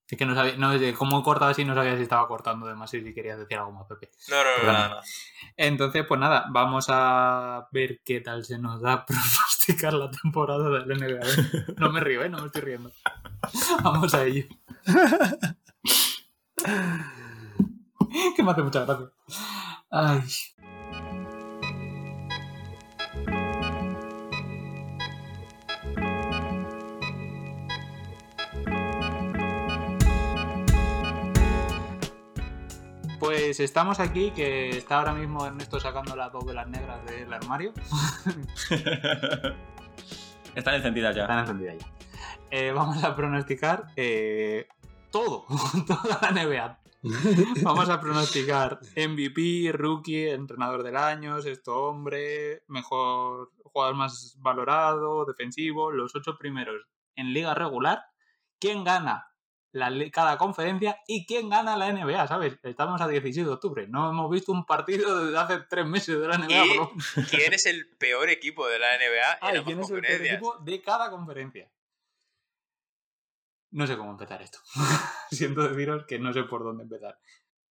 Es que no sabía, no, como he cortado así no sabía si estaba cortando demasiado y si querías decir algo más, Pepe. No, no, no, nada, nada. Entonces, pues nada, vamos a ver qué tal se nos da pronosticar la temporada del NBA. No me río, ¿eh? No me estoy riendo. Vamos a ello. que me hace mucha gracia. Ay. Pues estamos aquí, que está ahora mismo Ernesto sacando las dos velas negras del armario. Están encendidas ya. Están encendidas ya. Eh, vamos a pronosticar eh, todo, toda la NBA. Vamos a pronosticar MVP, rookie, entrenador del año, sexto hombre, mejor jugador más valorado, defensivo, los ocho primeros en liga regular. ¿Quién gana la cada conferencia y quién gana la NBA? ¿Sabes? Estamos a 16 de octubre. No hemos visto un partido desde hace tres meses de la NBA. Y- bro. ¿Quién es el peor equipo de la NBA Ah, en ¿y ambas quién es el peor equipo de cada conferencia? No sé cómo empezar esto. Siento deciros que no sé por dónde empezar.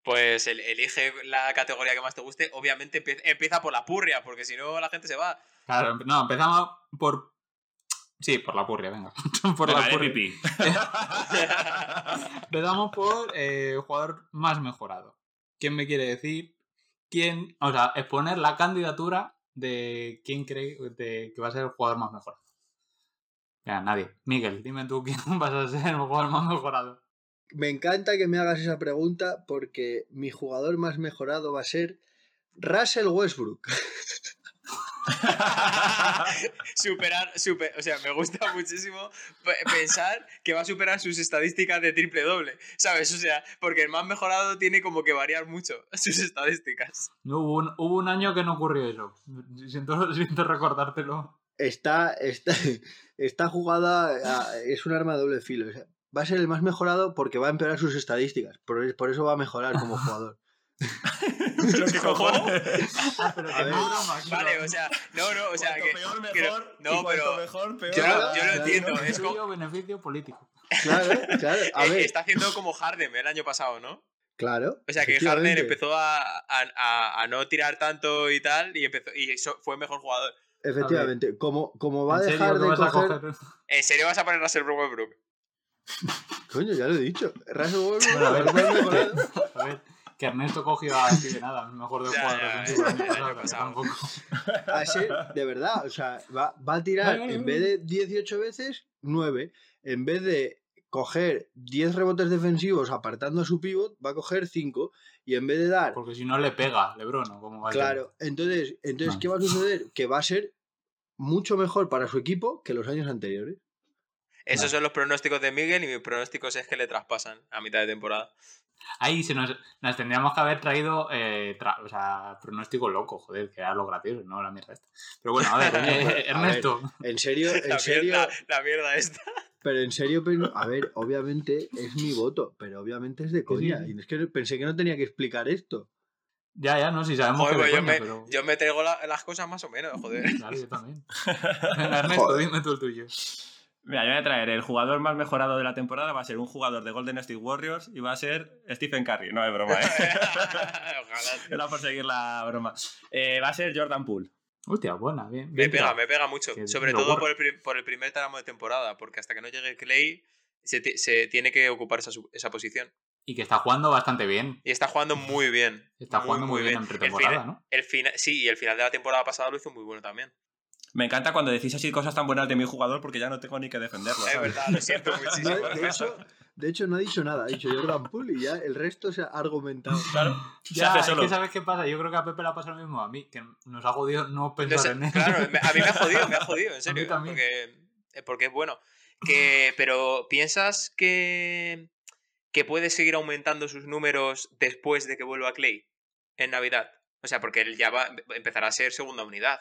Pues el- elige la categoría que más te guste. Obviamente empie- empieza por la purria, porque si no la gente se va. Claro, no, empezamos por. Sí, por la purria, venga. por Venga, la purria. MVP. Empezamos por eh, jugador más mejorado. ¿Quién me quiere decir? ¿Quién? O sea, exponer la candidatura de quién cree de que va a ser el jugador más mejorado. Ya, nadie. Miguel, dime tú quién vas a ser el jugador más mejorado. Me encanta que me hagas esa pregunta porque mi jugador más mejorado va a ser Russell Westbrook. Superar, super, o sea, me gusta muchísimo pe- pensar que va a superar sus estadísticas de triple doble, ¿sabes? O sea, porque el más mejorado tiene como que variar mucho sus estadísticas. No, hubo, un, hubo un año que no ocurrió eso. Siento, siento recordártelo. Está, está, está jugada, a- es un arma de doble filo. o sea, va a ser el más mejorado porque va a empeorar sus estadísticas. Por, por eso va a mejorar como jugador. Pero qué cojones. Ah, pero que ver. no broma, claro. Vale, o sea, no, no, o sea, Cuanto que... peor, que no- mejor. no, y cuanto pero mejor, peor. yo, lo- Claro, yo lo claro. entiendo, Es es como... beneficio político. Claro, claro. A eh, ver, Está haciendo como Harden el año pasado, ¿no? claro. O sea, que Harden empezó a, a- a- a no tirar tanto y tal, y empezó y eso fue mejor jugador. Efectivamente. Como, como va a ¿En serio dejar que de coger. coger? ¿En serio vas a poner a Russell Westbrook? Coño, ya lo he dicho. Russell Westbrook Bueno, a ver. A ver, que Ernesto cogió a Steven Adams, mejor de Ya, jugador ya, defensivo del ya, año el año pasado, que pasado. tampoco. a ser, de verdad, o sea, va, va a tirar Vale, vale, en vale. vez de 18 veces, 9. En vez de coger 10 rebotes defensivos apartando a su pivot, va a coger 5. Y en vez de dar. Porque si no le pega Lebron, ¿o ¿cómo va a ser? Claro, entonces, entonces. ¿qué va a suceder? Que va a ser mucho mejor para su equipo que los años anteriores. Esos Vale. son los pronósticos de Miguel y mis pronósticos es que le traspasan a mitad de temporada. Ahí se nos, nos tendríamos que haber traído eh, tra- o sea, pronóstico loco, joder, que era lo gracioso, no la mierda esta. Pero bueno, a ver, eh, A ver. Ernesto. En serio, La, en serio, mierda, la mierda esta. pero en serio, pero- a ver, obviamente es mi voto, pero obviamente es de coña. sí. Y es que pensé que no tenía que explicar esto. Ya, ya, no, si sabemos Joder, que pues yo, coña, me, pero... yo me traigo la- las cosas más o menos, joder. Claro, yo también. Ernesto, Joder. dime tú el tuyo. Mira, yo voy a traer el jugador más mejorado de la temporada. Va a ser un jugador de Golden State Warriors y va a ser Stephen Curry. No es broma, ¿eh? Ojalá. Era por seguir la broma. Eh, va a ser Jordan Poole. Hostia, buena, bien. Me bien pega, me pega mucho. Que Sobre todo por el, por el primer tramo de temporada, porque hasta que no llegue Clay se, se tiene que ocupar esa, esa posición. Y que está jugando bastante bien. Y está jugando muy bien. Está jugando muy, bien, en El pretemporada, final- ¿no? El final, sí, y el final de la temporada pasada lo hizo muy bueno también. Me encanta cuando decís así cosas tan buenas de mi jugador porque ya no tengo ni que defenderlo. Es verdad, lo siento No, muchísimo. de, hecho, de hecho, no ha dicho nada. Ha dicho Jordan Poole y ya el resto se ha argumentado. Claro. Se Ya, es que ¿sabes qué pasa? Yo creo que a Pepe le ha pasado lo mismo a mí, que nos ha jodido no No pensar en él. claro, a mí me ha jodido, me ha jodido, en serio. también. Porque, eh, porque es bueno. Que, pero ¿piensas que, que puede seguir aumentando sus números después de que vuelva Clay en Navidad? O sea, porque él ya va empezará a ser segunda unidad.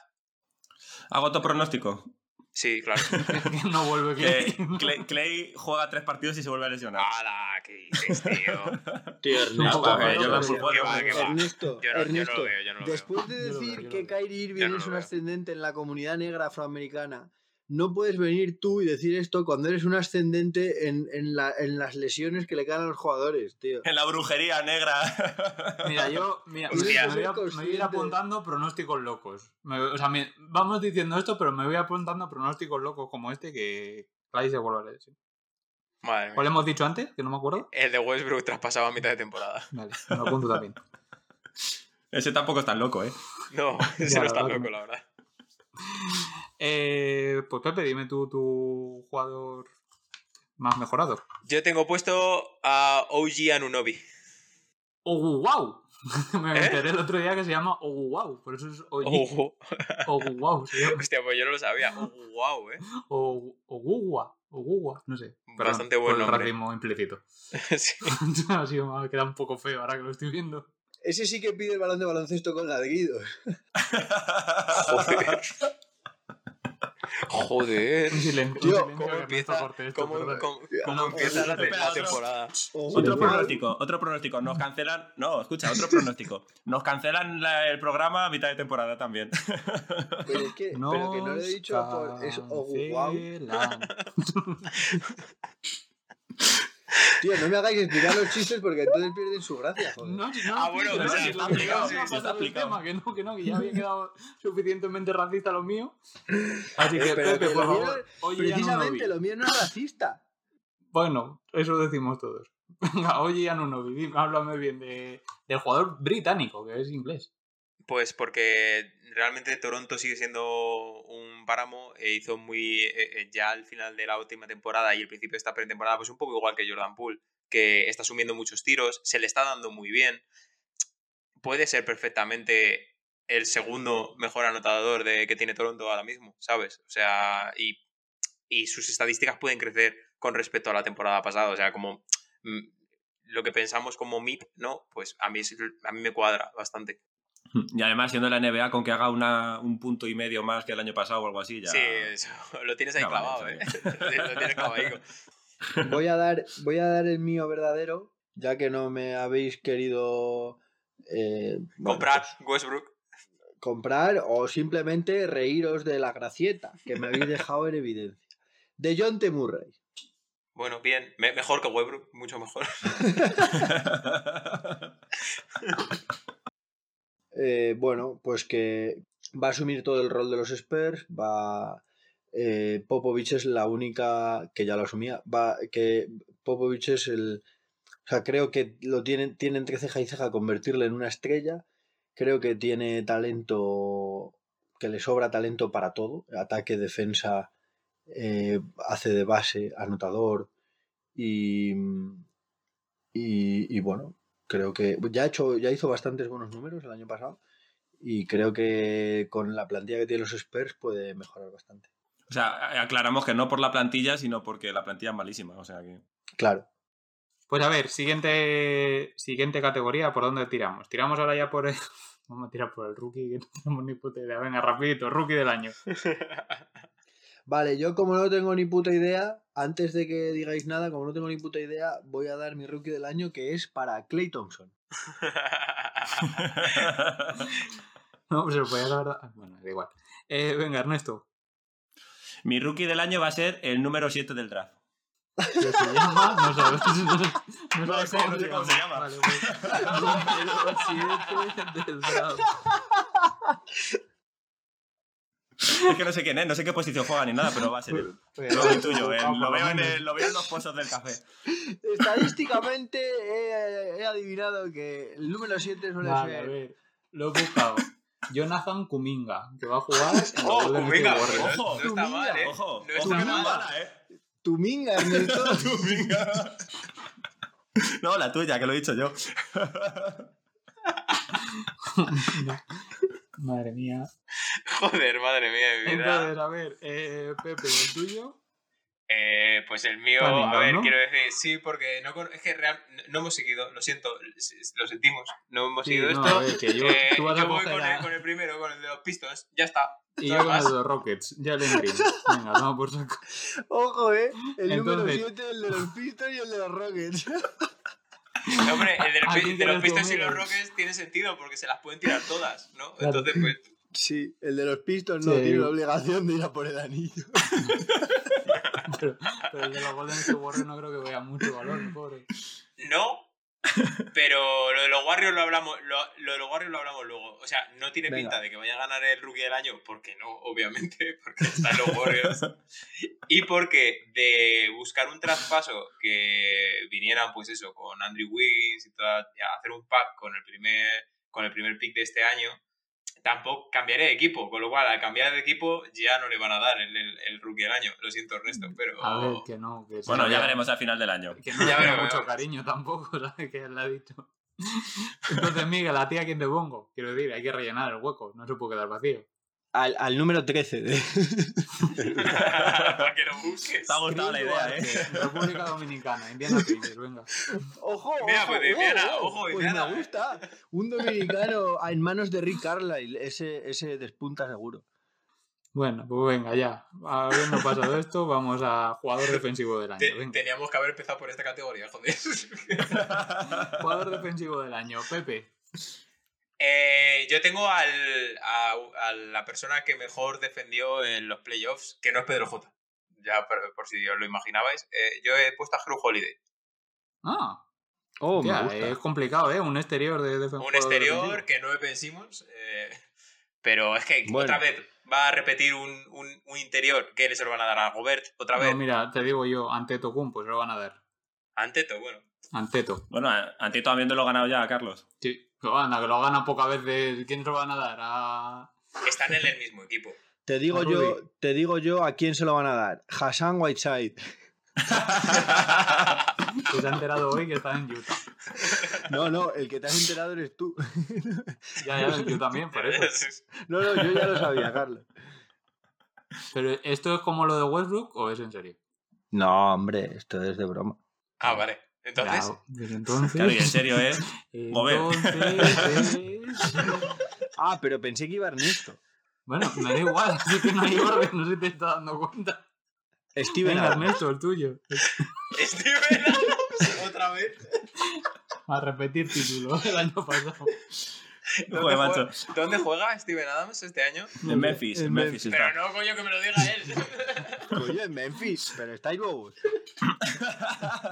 Hago otro pronóstico. Sí, claro. no vuelve Que Clay. Clay, Clay juega tres partidos y se vuelve a lesionar. ¡Hala! ¿Qué dices, tío? Tío, va, no. Ernesto, Yo no- yo no lo Ernesto, veo, yo no lo veo. después de Yo lo veo, decir yo que. Kyrie Irving es un ascendente en la comunidad negra afroamericana, no puedes venir tú y decir esto cuando eres un ascendente en, en, la- en las lesiones que le caen a los jugadores, tío. En la brujería negra. Mira, yo mira, me, voy a, me voy a ir apuntando pronósticos locos. Me- o sea, me- vamos diciendo esto, pero me voy apuntando pronósticos locos como este que Clay se vuelve a leer. Madre mía. ¿Cuál hemos dicho antes? Que no me acuerdo. El de Westbrook traspasado a mitad de temporada. Vale, me lo apunto también. Ese tampoco es tan loco, ¿eh? No, ese Ya, no está la verdad loco, la verdad. Eh, pues Pepe, dime tú tu jugador más mejorado. Yo tengo puesto a OG Anunobi. ¡Oh, wow! Me ¿Eh? enteré el otro día que se llama Oguwau, por eso es Oji. Ojo. Oguwau, se llama. Hostia, pues yo no lo sabía. wow, eh. O- Oguwa, Oguwa, no sé. Bastante buen por el nombre. racismo implícito. Sí. Así me ha quedado un poco feo ahora que lo estoy viendo. Ese sí que pide el balón de baloncesto con ladridos. Joder. Joder. Un silencio, Tío, ¿Cómo empieza, cómo, cómo- cómo la, temporada? Otro pronóstico, otro pronóstico. Nos cancelan. No, escucha, otro pronóstico. Nos cancelan la- el programa a mitad de temporada también. Pero es que, pero que no lo he dicho por. Es Oguwau. Tío, no me hagáis explicar los chistes porque entonces pierden su gracia. Joder. No, si no, Ah, bueno, no, sea, si está aplicado, sí, está tema, que no, que no, que ya había quedado suficientemente racista lo mío. Así que, Eh, pero Pepe, que por mío- favor, Precisamente, lo mío no es racista. Bueno, eso decimos todos. Venga, oye Anunobi, háblame bien de, del jugador británico, que es inglés. Pues porque realmente Toronto sigue siendo un páramo e hizo muy eh, ya al final de la última temporada y el principio de esta pretemporada pues un poco igual que Jordan Poole que está asumiendo muchos tiros, se le está dando muy bien. Puede ser perfectamente el segundo mejor anotador de, que tiene Toronto ahora mismo, ¿sabes? O sea, y, y sus estadísticas pueden crecer con respecto a la temporada pasada, o sea, como mm, lo que pensamos como MIP, ¿no? Pues a mí, a mí me cuadra bastante. Y además, siendo la NBA, con que haga una, un punto y medio más que el año pasado o algo así, ya. Sí, eso, lo tienes ahí vale, clavado, ¿eh? lo tienes clavadico. Voy a dar, voy a dar el mío verdadero, ya que no me habéis querido eh, bueno, Comprar pues, Westbrook. comprar o simplemente reíros de la gracieta que me habéis dejado en evidencia. De John T. Murray. Bueno, bien. Me- mejor que Westbrook, mucho mejor. Eh, bueno, pues que va a asumir todo el rol de los Spurs, va eh, Popovich es la única que ya lo asumía, va que Popovich es el o sea, creo que lo tienen tiene entre ceja y ceja convertirle en una estrella, creo que tiene talento que le sobra talento para todo, ataque, defensa, eh, hace de base, anotador y y, y bueno, creo que ya ha hecho ya hizo bastantes buenos números el año pasado y creo que con la plantilla que tienen los Spurs puede mejorar bastante. O sea, aclaramos que no por la plantilla, sino porque la plantilla es malísima. O sea que. Claro. Pues a ver, siguiente, siguiente categoría, ¿por dónde tiramos? Tiramos ahora ya por el... Vamos a tirar por el rookie, que no tenemos ni puta idea. Venga, rapidito, rookie del año. Vale, yo como no tengo ni puta idea, antes de que digáis nada, como no tengo ni puta idea, voy a dar mi rookie del año que es para Clay Thompson. No, pues se lo podía saber... ah, Bueno, da igual. Eh, venga, Ernesto. Mi rookie del año va a ser el número 7 del draft. ¿Qué se llama? No sabes. No, No sabes sé, no sé cómo se llama. Vale, pues. Número 7 del draft. Es que no sé quién es, no sé qué posición juega ni nada, pero va a ser él. Pues, Lo intuyo, eh, vamos, lo, veo en vamos. el- lo veo en los pozos del café. Estadísticamente he, he adivinado que el número 7 suele Vale, a ser... ver. Lo he buscado. Jonathan Kuminga, que va a jugar en ¡Oh, Kuminga! Ojo, no está mal, ¿eh? Ojo, No está mala, eh. Tu minga, Ernesto. Tu minga. No, la tuya, que lo he dicho yo. Madre mía. Joder, madre mía de mi vida. Entonces, a ver, eh, Pepe, el tuyo. Eh, pues el mío, a ver, ¿no? quiero decir, sí, porque no, es que real- no hemos seguido, lo siento, lo sentimos, no hemos Sí, seguido no, esto. ver, que yo, Eh, tú vas yo a voy con, a- el, con el primero, con el de los Pistons, ya está. y yo con el de los Rockets, Jalen Green. Venga, vamos por saco. Ojo, eh. El número Entonces- 7, el de los Pistons y el de los Rockets. No, Hombre, el de, los ¿A pi- quién de los quieres Pistons y los Rockets tiene sentido porque se las pueden tirar todas, ¿no? Claro. Entonces, pues, Sí, el de los Pistons no Sí. tiene la obligación de ir a por el anillo. Pero, pero el de los Golden State Warriors no creo que vea mucho valor, pobre. no. Pero lo de los Warriors lo hablamos, lo, lo de los Warriors lo hablamos luego. O sea, no tiene Venga. pinta de que vaya a ganar el rookie del año, porque no, obviamente, porque están los Warriors. y porque de buscar un traspaso que vinieran, pues eso, con Andrew Wiggins y toda, hacer un pack con el primer, con el primer pick de este año, tampoco cambiaré de equipo. Con lo cual, al cambiar de equipo, ya no le van a dar el, el, el rookie del año. Lo siento, Ernesto, pero. A ver, que no. Que Bueno, ya veremos al final del año. Que no Ya veremos, mucho cariño tampoco, ¿sabes? Que él le ha dicho. Entonces, Miguel, ¿a ti a quién te pongo? Quiero decir, hay que rellenar el hueco, no se puede quedar vacío. Al, al número 13. de- Para que lo busques. Te ha gustado la idea, ¿eh? República Dominicana, Indiana Pacers, venga. ¡Ojo! Mira, ojo, pues oh, ojo, pues Indiana, me eh. gusta. Un dominicano en manos de Rick Carlisle. Ese, ese despunta seguro. Bueno, pues venga, ya. Habiendo pasado esto, vamos a jugador defensivo del año. Venga. teníamos que haber empezado por esta categoría, joder. Jugador defensivo del año, Pepe. Eh, yo tengo al, a, a la persona que mejor defendió en los playoffs, que no es Pedro J. Ya por, por si os lo imaginabais. Eh, yo he puesto a Drew Holiday. Ah, Oh, me ya, gusta. es complicado, ¿eh? Un exterior de defensa. Un exterior que no pensimos. eh, pero es que Bueno. otra vez va a repetir un, un- un interior que se lo van a dar a Gobert. Otra vez. No, mira, te digo yo, ante Tocum, pues lo van a dar. Anteto, bueno. Anteto. Bueno, Antito habiéndolo ganado ya, Carlos. Sí. Pero anda, que lo gana pocas veces. ¿Quién se lo van a dar? A... Están en el mismo equipo. Te digo a yo, te digo yo a quién se lo van a dar. Hassan Whiteside. Que se ha enterado hoy que está en Utah. No, no, el que te has enterado eres tú. Ya, ya, yo también, por eso. No, no, yo ya lo sabía, Carlos. Pero ¿esto es como lo de Westbrook o es en serio? No, hombre, esto es de broma. ah, vale. Entonces, Ya, pues entonces... Claro, y en serio, ¿eh? Mover. Entonces es- Ah, pero pensé que iba Ernesto. Bueno, me da igual, así que no hay orden, no sé si te estás dando cuenta. Steven Venga. Ernesto, el tuyo. Steven Adams, otra vez. A repetir título del año pasado. Joder, macho. juega, ¿Dónde juega Steven Adams este año? En Memphis, en En Memphis Pero está. no, coño, que me lo diga él. Coño, en Memphis, pero estáis bobos.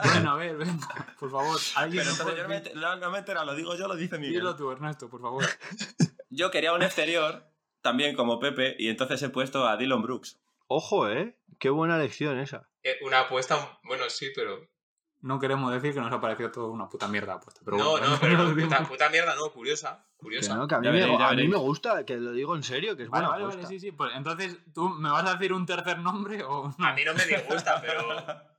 Bueno, a ver, venga, por favor. ¿Alguien Pero me entonces puede yo no me, no, no me he enterado, lo digo yo, lo dice Miguel. Dilo tú, Ernesto, por favor. Yo quería un exterior, también como Pepe, y entonces he puesto a Dylan Brooks. Ojo, ¿eh? Qué buena lección esa. Eh, Una apuesta, bueno, sí, pero. No queremos decir que nos ha parecido todo una puta mierda apuesta. Pero no, bueno, no, pero no, puta, puta mierda, no, curiosa. Que Curiosa. no, que a mí, me, a mí gusta, que lo digo en serio, que es Vale, buena vale, vale, sí, sí. Pues entonces, ¿tú me vas a decir un tercer nombre o no? A mí no me disgusta, pero.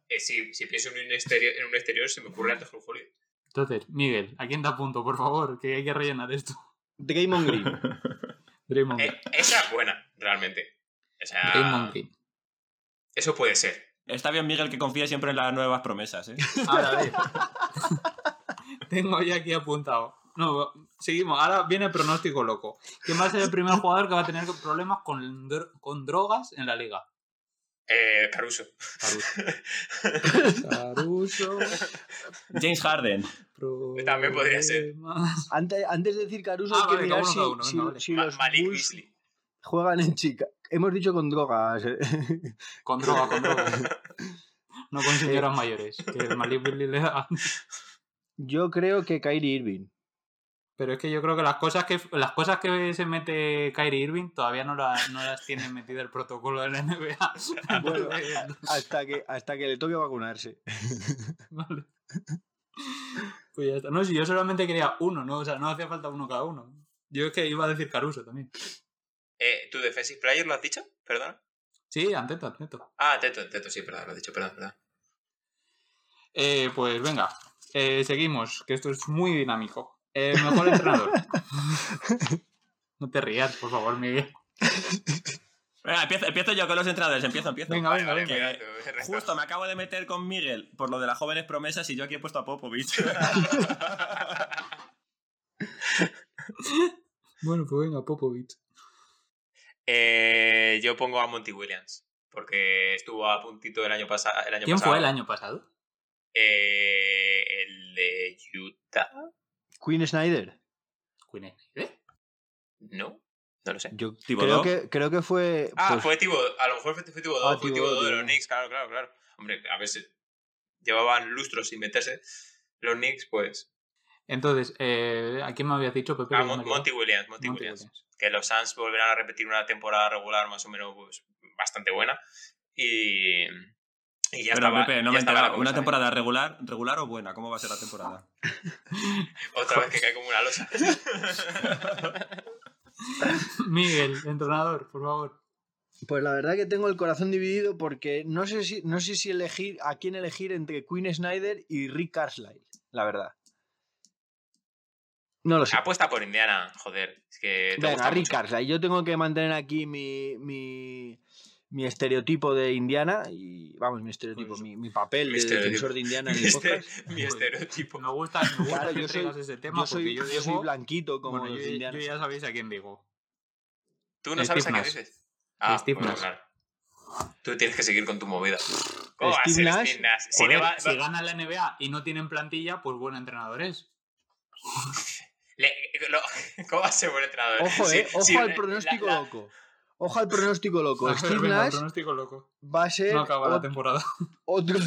eh, si, si pienso en un, exterior, en un exterior, se me ocurre antes Holiday. Entonces, Miguel, ¿a quién te apunto, por favor? Que hay que rellenar esto. Draymond Green. Draymond Green. Eh, esa es buena, realmente. O sea, Draymond Green. eso puede ser. Está bien, Miguel, que confíe siempre en las nuevas promesas, ¿eh? Ahora, a ver. Tengo ya aquí apuntado. No, seguimos. Ahora viene el pronóstico loco. ¿Quién va a ser el primer jugador que va a tener problemas con, dro- con drogas en la liga? Eh, Caruso. Caruso. Caruso. James Harden. También podría ser. Antes, antes de decir Caruso, Ah, hay que vale, mirar uno, si, uno, si- venga, vale. si Ma- los Malik Bulls juegan en chica. Hemos dicho con drogas. ¿eh? Con droga, con droga. No con señoras mayores. Que el Malik Beasley le da. Yo creo que Kyrie Irving. Pero es que yo creo que las cosas que las cosas que se mete Kyrie Irving todavía no, la- no las tiene metida el protocolo de la NBA. Bueno, hasta que, hasta que le toque vacunarse. Vale. Pues ya está. No, si yo solamente quería uno, ¿no? O sea, no hacía falta uno cada uno. Yo es que iba a decir Caruso también. Eh, ¿Tu defensive player lo has dicho? Perdona. Sí, Anteto, Anteto. Ah, Teto, Teto, sí, perdón, lo has dicho, perdón, perdón. Eh, pues venga, eh, seguimos, que esto es muy dinámico. Eh, mejor entrenador. no te rías, por favor, Miguel. Venga, empiezo, empiezo yo con los entrenadores, empiezo, empiezo. Venga, venga, venga. venga, resto. Justo me acabo de meter con Miguel por lo de las jóvenes promesas y yo aquí he puesto a Popovich. Bueno, pues venga, Popovich. Eh, yo pongo a Monty Williams. Porque estuvo a puntito el año, pasa- el año ¿Quién pasado. fue el año pasado? Eh, el de Utah. Queen Snyder. Queen Snyder. No, no lo sé. Yo creo que, creo que fue. Ah, pues, fue Thibodeau. A lo mejor fue, fue Thibodeau. Ah, fue Thibodeau, Thibodeau de los. Knicks, claro, claro, claro. Hombre, a veces llevaban lustros sin meterse. Los Knicks, pues. Entonces, eh, ¿a quién me habías dicho, Pepe? Ah. Monty Williams, Monty, Monty Williams. Williams. Que los Suns volverán a repetir una temporada regular más o menos pues, bastante buena. Y. Y ya Pero estaba. Pepe, no ya me estaba. ¿Una conversación. temporada regular, regular o buena? ¿Cómo va a ser la temporada? Otra vez que cae como una losa. Miguel, entrenador, por favor. Pues la verdad que tengo el corazón dividido porque no sé si, no sé si elegir a quién elegir entre Queen Snyder y Rick Carlisle, la verdad. No lo sé. Apuesta por Indiana, joder. Es que te Venga, Rick mucho. Yo tengo que mantener aquí mi, mi, mi estereotipo de Indiana y, vamos, mi estereotipo, Pues, mi, mi papel mi de estereotipo. defensor de Indiana en Mi el este- podcast. mi estereotipo. Me gusta, me gusta Claro, que yo soy, ese tema yo soy, porque yo yo digo... soy blanquito como bueno, los yo, indianos. yo ya sabéis a quién digo. ¿Tú no Steve sabes a qué dices? Ah, Steve bueno, Nash. claro. Tú tienes que seguir con tu movida. ¿Cómo va a Steve ser Nash? Steve Nash? Si Joder, va- si gana la NBA y no tienen plantilla, pues buen entrenador es. le- lo- ¿Cómo va a ser buen entrenador? Ojo, eh, ojo si al la- pronóstico la- loco. Ojo al pronóstico loco. Ver, Steve venga, Nash pronóstico loco. va a ser No acaba la ot- temporada. otro,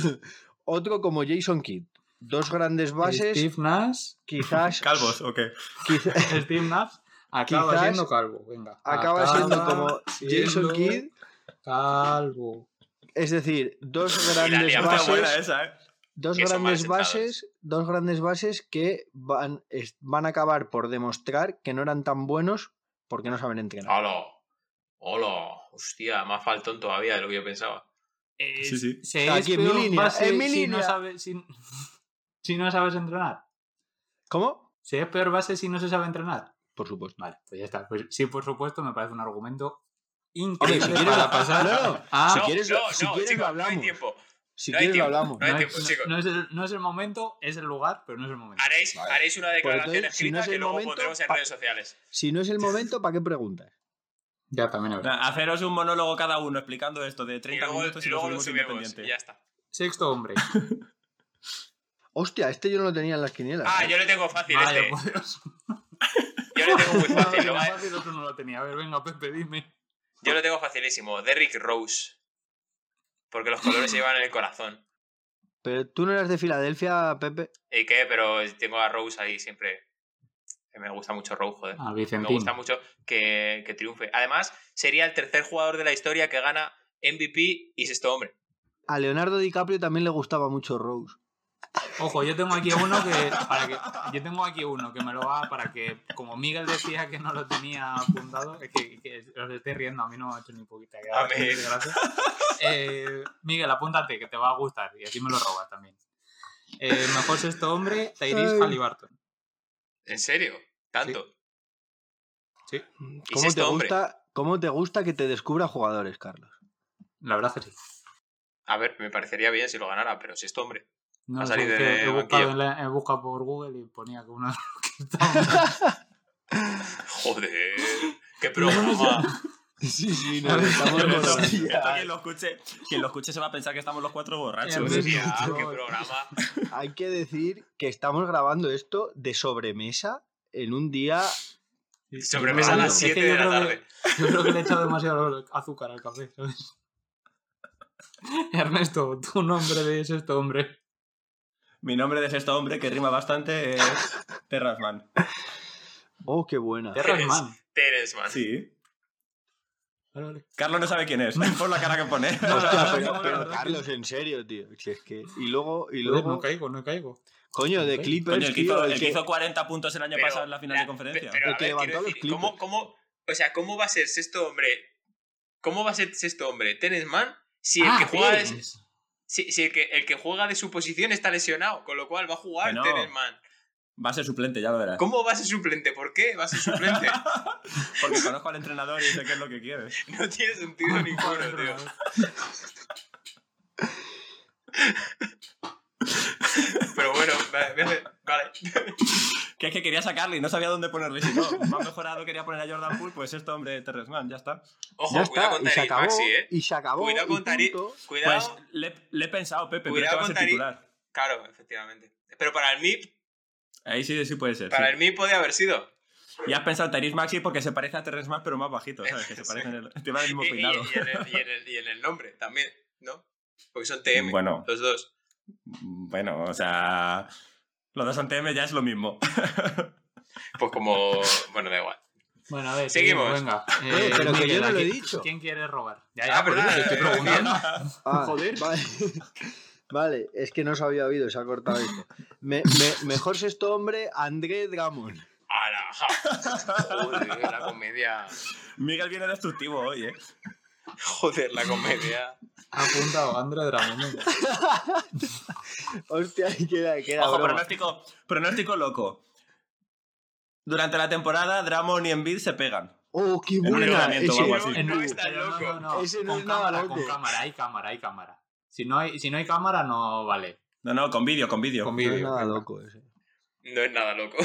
otro como Jason Kidd. Dos grandes bases, Steve Nash, quizás, ¿Calvos o qué? quizá- Steve Nash acaba Quizás siendo calvo. Venga. acaba siendo como siendo Jason Kidd. Calvo. Es decir, dos Y la grandes Está buena bases, esa, ¿eh? Dos grandes bases, dos grandes bases que van, es- van a acabar por demostrar que no eran tan buenos porque no saben entrenar. ¡Hola! ¡Hola! Hostia, más faltón todavía de lo que yo pensaba. Eh, Sí, sí. se es en mi peor línea, base en mi si no sabes- si- si no sabes entrenar. ¿Cómo? ¿Se es peor base si no se sabe entrenar? Por supuesto. Vale, pues ya está. Pues sí, por supuesto, me parece un argumento increíble si quieres, para pasar. no, no, si no, quieres, no, si no, quieres chicos, lo no hay hablamos. tiempo. Si No hay quieres lo tiempo. hablamos. No hay no, tiempo, no- chicos. no es el, no es el momento, es el lugar, pero no es el momento. Haréis, Vale. haréis una Pues declaración entonces, si no escrita es que luego momento, pondremos en pa- redes sociales. Si no es el momento, ¿para qué preguntas? Ya, también verdad. Haceros un monólogo cada uno explicando esto de Y 30 luego, minutos y y lo luego lo subimos independiente. Y ya está. Sexto hombre. Hostia, este yo no lo tenía en las quinielas. Ah, ¿eh? yo le tengo fácil Vaya, este. Dios. Yo le tengo muy fácil. lo fácil otro no lo tenía. A ver, venga, Pepe, dime. Yo lo tengo facilísimo. Derrick Rose. Porque los colores se llevan en el corazón. Pero tú no eras de Filadelfia, Pepe. ¿Y qué? Pero tengo a Rose ahí siempre. Que me gusta mucho Rose, joder. Ah, Me gusta mucho que, que triunfe. Además, sería el tercer jugador de la historia que gana MVP y sexto hombre. A Leonardo DiCaprio también le gustaba mucho Rose. Ojo, yo tengo aquí uno que, para que. Yo tengo aquí uno que me lo va para que. Como Miguel decía que no lo tenía apuntado, es que, que os esté riendo, a mí no me ha hecho ni poquita A gracia. mí. gracia. Eh, Miguel, apúntate, que te va a gustar y así me lo robas también. Eh, mejor sexto hombre, Tyrese. Halliburton. ¿En serio? ¿Tanto? Sí, ¿Cómo te, hombre? gusta, ¿Cómo te gusta que te descubra jugadores, Carlos? la verdad que sí. A ver, me parecería bien si lo ganara, pero sexto hombre. No, Ha es salido que de he, buscado en la- he buscado por Google y ponía que uno Joder. ¡Qué programa! Sí, sí, nos estamos quien, lo escuche, quien lo escuche se va a pensar que estamos los cuatro borrachos. Hombre, Hostia, mucho. ¡Qué programa! Hay que decir que estamos grabando esto de sobremesa en un día. Sobremesa a las creo que- 7 de es que la tarde. que- Yo creo que le he echado demasiado azúcar al café, ¿sabes? Ernesto, tu nombre de sexto hombre. Mi nombre de sexto hombre, que rima bastante, es Terrasman. Oh, qué buena. Terrasman. Terence, man. Sí. Vale, vale. Carlos no sabe quién es, por la cara que pone. No, Hostia, pero, Carlos, en serio, tío. Si es que... Y luego, y luego no caigo, no caigo. coño, de. Clippers, Coño, el que, tío, hizo, el el que que- hizo 40 puntos el año Pero pasado en la final la- de conferencia. Pero, El que ver, levantó los decir, ¿cómo, cómo, o sea, ¿cómo va a ser sexto hombre? ¿Cómo va a ser sexto hombre? Terence Mann si el Ah, que juega Terence. Si, si el que el que juega de su posición está lesionado, con lo cual va a jugar no. Terence Mann. Va a ser suplente, ya lo verás. ¿Cómo va a ser suplente? ¿Por qué va a ser suplente? Porque conozco al entrenador y sé qué es lo que quiere. no tiene sentido ninguno, tío. Pero bueno, vale. Que es que quería sacarle y no sabía dónde ponerle. Si no, más mejorado quería poner a Jordan Poole, pues esto, hombre, Terresman, ya está. Ojo, Ya cuidado está, con y se Tariq acabó. Maxi, eh. Y se acabó. Cuidado con Tariq. Cuidado. Pues le, le he pensado, Pepe, pero Cuidado que va a con ser Tariq. titular. Claro, efectivamente. Pero para el MIP, Ahí sí, sí puede ser. para sí. el MIP podía haber sido. Y has pensado Tyrese Maxi porque se parece a Terresman, pero más bajito, ¿sabes? Que se Sí. parecen el, tienen el mismo Y, y- peinado. y en el, y en el- y en el nombre también, ¿no? Porque son TM, Bueno. los dos. Bueno, o sea. Los dos son TM ya es lo mismo. Pues como. Bueno, da igual. Bueno, a ver, Seguimos. Venga. Eh, pero que yo no ¿a lo he quién- dicho. ¿Quién quiere robar? Ya, Ah, ya, por verdad, te estoy preguntando. Ah, Joder. Vale. Vale, es que no se había oído, se ha cortado esto. Me- me- mejor sexto hombre, André Drummond. ¡Hala! Joder, la comedia. Miguel viene destructivo hoy, ¿eh? Joder, la comedia. Ha apuntado André Drummond. Hostia, queda, queda Ojo, broma. pronóstico, pronóstico loco. Durante la temporada, Dramon y Embiid se pegan. ¡Oh, qué En un buena! entrenamiento o Ese- algo así. No, no está Pero loco. Ese no con es nada cámara, loco. Con cámara, hay cámara, hay cámara. Si no hay, si no hay cámara, no vale. No, no, con vídeo, con vídeo. Con No es vídeo. nada loco ese. No es nada loco.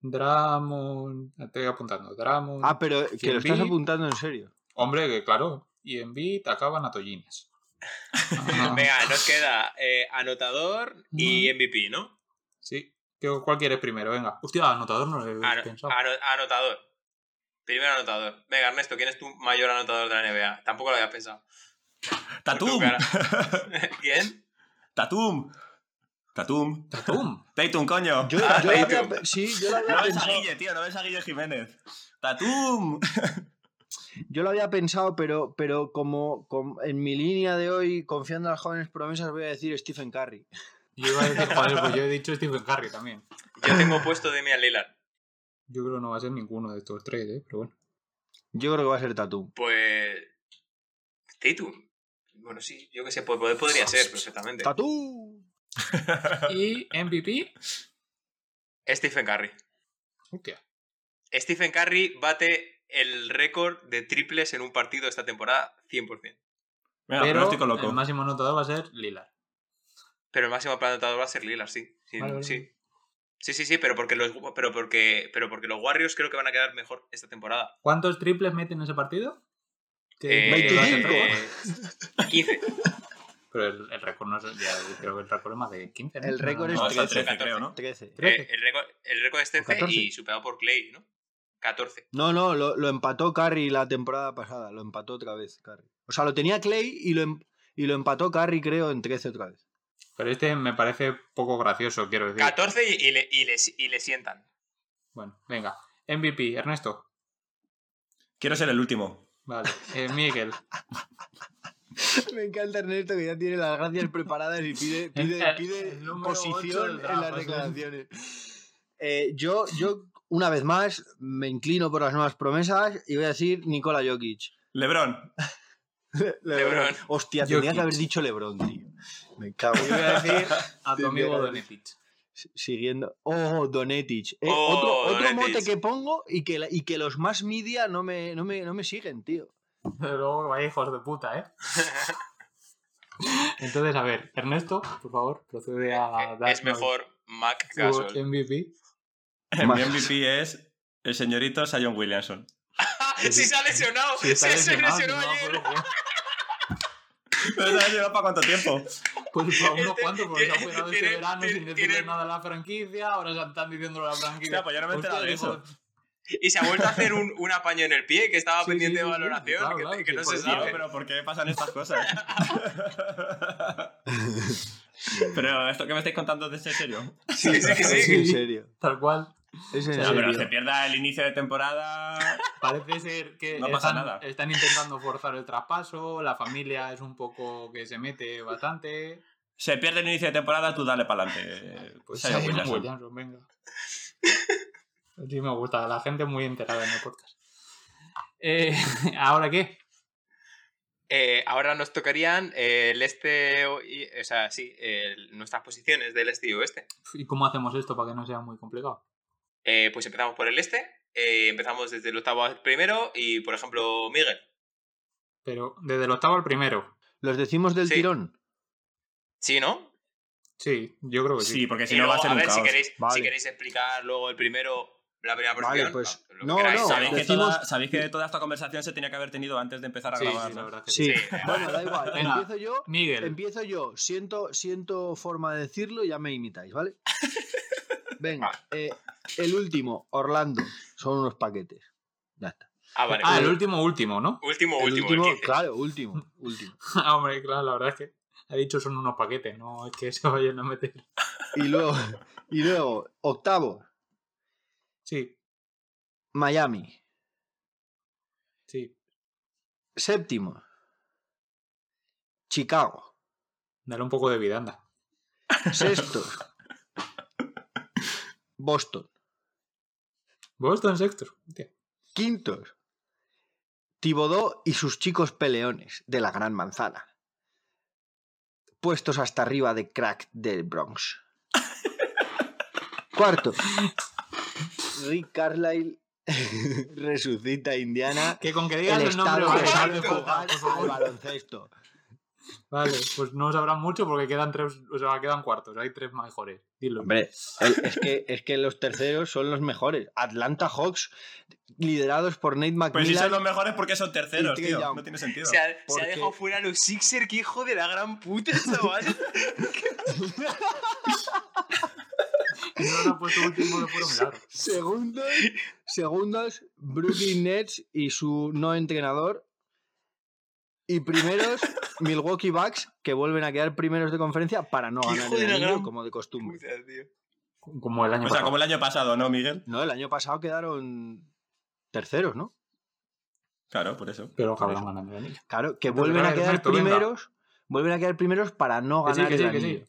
Dramon. Te voy apuntando. Dramon. Ah, pero que lo estás apuntando en serio. Hombre, que claro. Y en beat acaban a tollines. Venga, nos queda eh, anotador y MVP, ¿no? Sí. ¿Qué- ¿Cuál quieres primero? Venga. Hostia, anotador no lo he Ano- pensado. ano- anotador. Primero anotador. Venga, Ernesto, ¿quién es tu mayor anotador de la NBA? Tampoco lo había pensado. Tatum. Cara. ¿Quién? Tatum. Tatum. Tatum. Tatum, coño. Yo, Ah, yo lo Tatum. pe- sí, yo lo había No ves a pensado. Guille, tío, no ves a Guille Jiménez. Tatum. Yo lo había pensado, pero, pero como, como en mi línea de hoy, confiando en las jóvenes promesas, voy a decir Stephen Curry. Yo iba a decir, joder, pues yo he dicho Stephen Curry también. Yo tengo puesto Demian Lillard. Yo creo que no va a ser ninguno de estos tres, ¿eh? Pero bueno. Yo creo que va a ser Tatum. Pues. Tatum. Bueno, sí, yo que sé, pues, pod- podría ser perfectamente. ¡Tatum! Y MVP. Stephen Curry. Hostia. Stephen Curry bate el récord de triples en un partido esta temporada 100%. Venga, pero pronóstico loco. el máximo anotador va a ser Lillard. Pero el máximo anotador va a ser Lillard, sí. Sí, Vale, sí. vale. Sí, sí, sí, pero porque, los, pero, porque, pero porque los Warriors creo que van a quedar mejor esta temporada. ¿Cuántos triples meten en ese partido? Que- Eh, que lo hace el 25. récord. 15. Pero el, el récord no es. Ya, creo que el récord es más de 15. ¿no? El récord No, está 13, 13, creo, ¿no? 13. 13. Eh, el, récord, el récord es 13 14. y superado por Clay, ¿no? 14. No, no, lo, lo empató Curry la temporada pasada. Lo empató otra vez Curry. O sea, lo tenía Clay y lo, em- y lo empató Curry, creo, en 13 otra vez. Pero este me parece poco gracioso, quiero decir. 14 y, y le, y, le, y le sientan. Bueno, venga. MVP, Ernesto. Quiero ser el último. Vale. Eh, Miguel. Me encanta Ernesto que ya tiene las gracias preparadas y pide, pide, pide posición en las declaraciones. Eh, yo, yo, una vez más, me inclino por las nuevas promesas y voy a decir Nikola Jokic. Lebron. LeBron. Hostia, tendría Jokic. que haber dicho Lebron, tío. Me cago. Yo voy a decir a tu amigo Donetic. Siguiendo. Oh, Donetic. Eh, Oh, otro otro Donetic. mote que pongo y que, la- y que los más media no me, no me, no me siguen, tío. Pero luego vaya hijos de puta, ¿eh? Entonces, a ver, Ernesto, por favor, procede a dar es mejor Mac Gasol. MVP. Mi. MVP es el señorito Sion Williamson. ¡Sí se ha lesionado! Si ¡Sí se lesionado, lesionó si ayer! pues. ¿Pero sabes lleva para cuánto tiempo? Pues para unos Este- cuantos, porque se ha operado este verano tiene- sin decirle tiene- nada a la franquicia, ahora se están diciendo a la franquicia. Pues yo no me he enterado de eso. Y se ha vuelto a hacer un, un apaño en el pie que estaba Sí, pendiente sí, de sí, valoración, claro, que, claro, que que no se Tío, sabe. pero ¿por qué pasan estas cosas? pero esto que me estáis contando es en serio. Sí, sí, sí. en serio. Tal cual. Es en No, pero se pierda el inicio de temporada. Parece ser que No pasa están, nada. están intentando forzar el traspaso, la familia es un poco que se mete bastante. Se pierde el inicio de temporada, tú dale para adelante. Pues Zion Williamson. Williamson, venga. Sí, me gusta, la gente muy enterada en el podcast. Eh, ¿Ahora qué? Eh, ahora nos tocarían eh, el este, o y- o sea, sí, el- nuestras posiciones del este y oeste. ¿Y cómo hacemos esto para que no sea muy complicado? Eh, pues empezamos por el este, eh, empezamos desde el octavo al primero y, por ejemplo, Miguel. Pero desde el octavo al primero. ¿Los decimos del Sí. tirón? ¿Sí, no? Sí, yo creo que sí. Sí, porque si Y no va a ser un ver, si queréis, Vale. si queréis explicar luego el primero, la primera Vale, posición. pues, lo que no, queráis. no, ¿Sabéis, que toda, sabéis que toda esta conversación se tenía que haber tenido antes de empezar a Sí, grabar. sí, ¿no? la verdad que. Sí. Bueno, da igual. Venga. Empiezo yo. Miguel. Empiezo yo. Siento, siento forma de decirlo y ya me imitáis, ¿vale? Venga, eh, el último, Orlando. Son unos paquetes. Ya está. Ah, vale. Ah, el último, último, ¿no? último, El último, último, el 15. claro, último, último. Ah, Hombre, claro, la verdad es que ha dicho son unos paquetes, no es que se vayan a meter. Y luego, y luego octavo, Sí, Miami. sí. Séptimo, Chicago. Dale un poco de vida, anda. Sexto, Boston. Boston sexto. Hostia. Quintos, Tibodó y sus chicos peleones de la Gran Manzana. Puestos hasta arriba de crack del Bronx. Cuarto, Rick Carlisle resucita a Indiana Que con que digas el el nombre vale, jugar por al favor. baloncesto. Vale, pues no sabrán mucho porque quedan tres, o sea, quedan cuartos, hay tres mejores. Dilo. Hombre, el- es que, es que los terceros son los mejores. Atlanta Hawks, liderados por Nate Pues si son McMillan. los mejores, ¿por qué son terceros, tío? Young. No tiene sentido. Se ha, se ha Porque- dejado fuera a los Sixers, que hijo de la gran puta, chaval. No lo ha puesto último. Segundos, segundos, Brooklyn Nets y su no entrenador. Y primeros, Milwaukee Bucks, que vuelven a quedar primeros de conferencia para no ganar el anillo, gran como de costumbre. Puta. Como el año O sea, como el año pasado, ¿no, Miguel? No, el año pasado quedaron terceros, ¿no? Claro, por eso. Pero Por eso. ganando el anillo. Claro, que vuelven a quedar venga. primeros. Vuelven a quedar primeros para no Que sí, ganar sí, el que anillo. sí.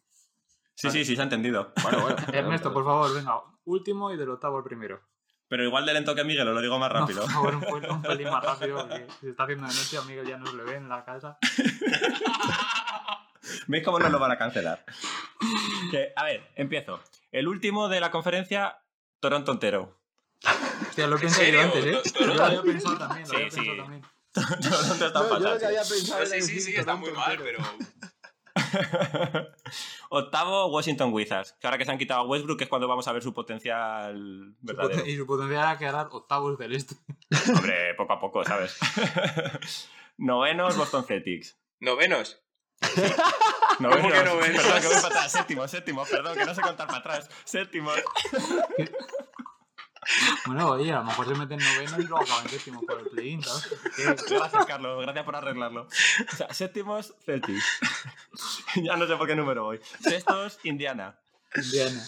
Sí, sí, sí, se ha entendido. Bueno, bueno. Ernesto, por favor, venga. Último y del octavo al primero. Pero igual de lento que Miguel, os lo digo más rápido. No, por favor, un, pel- un pelín más rápido porque se está haciendo de noche, a Miguel ya no se le ve en la casa. ¿Veis cómo no lo van a cancelar? Que, a ver, empiezo. El último de la conferencia, Toronto entero. Hostia, lo he ¿En pensado yo antes, ¿eh? ¿To- Yo lo había pensado también, lo Sí, había sí. pensado también. Toronto está No, yo fatal, lo que había sí. pensado sí, sí, sí, está muy mal, pero. Octavo, Washington Wizards. Que ahora que se han quitado a Westbrook es cuando vamos a ver su potencial Su verdadero. poten- Y su potencial era quedar octavos del este. Hombre, poco a poco, ¿sabes? Novenos, Boston Celtics. Novenos. Novenos. que novenos? Perdón, que voy para atrás. Séptimo, séptimo, perdón, que no sé contar para atrás. Séptimo. Bueno, oye, a lo mejor se meten noveno y luego acaban séptimo por el play-in, ¿sabes? Gracias, Carlos. Gracias por arreglarlo. O sea, séptimos, Celtics. ya no sé por qué número voy. Sextos, Indiana. Indiana.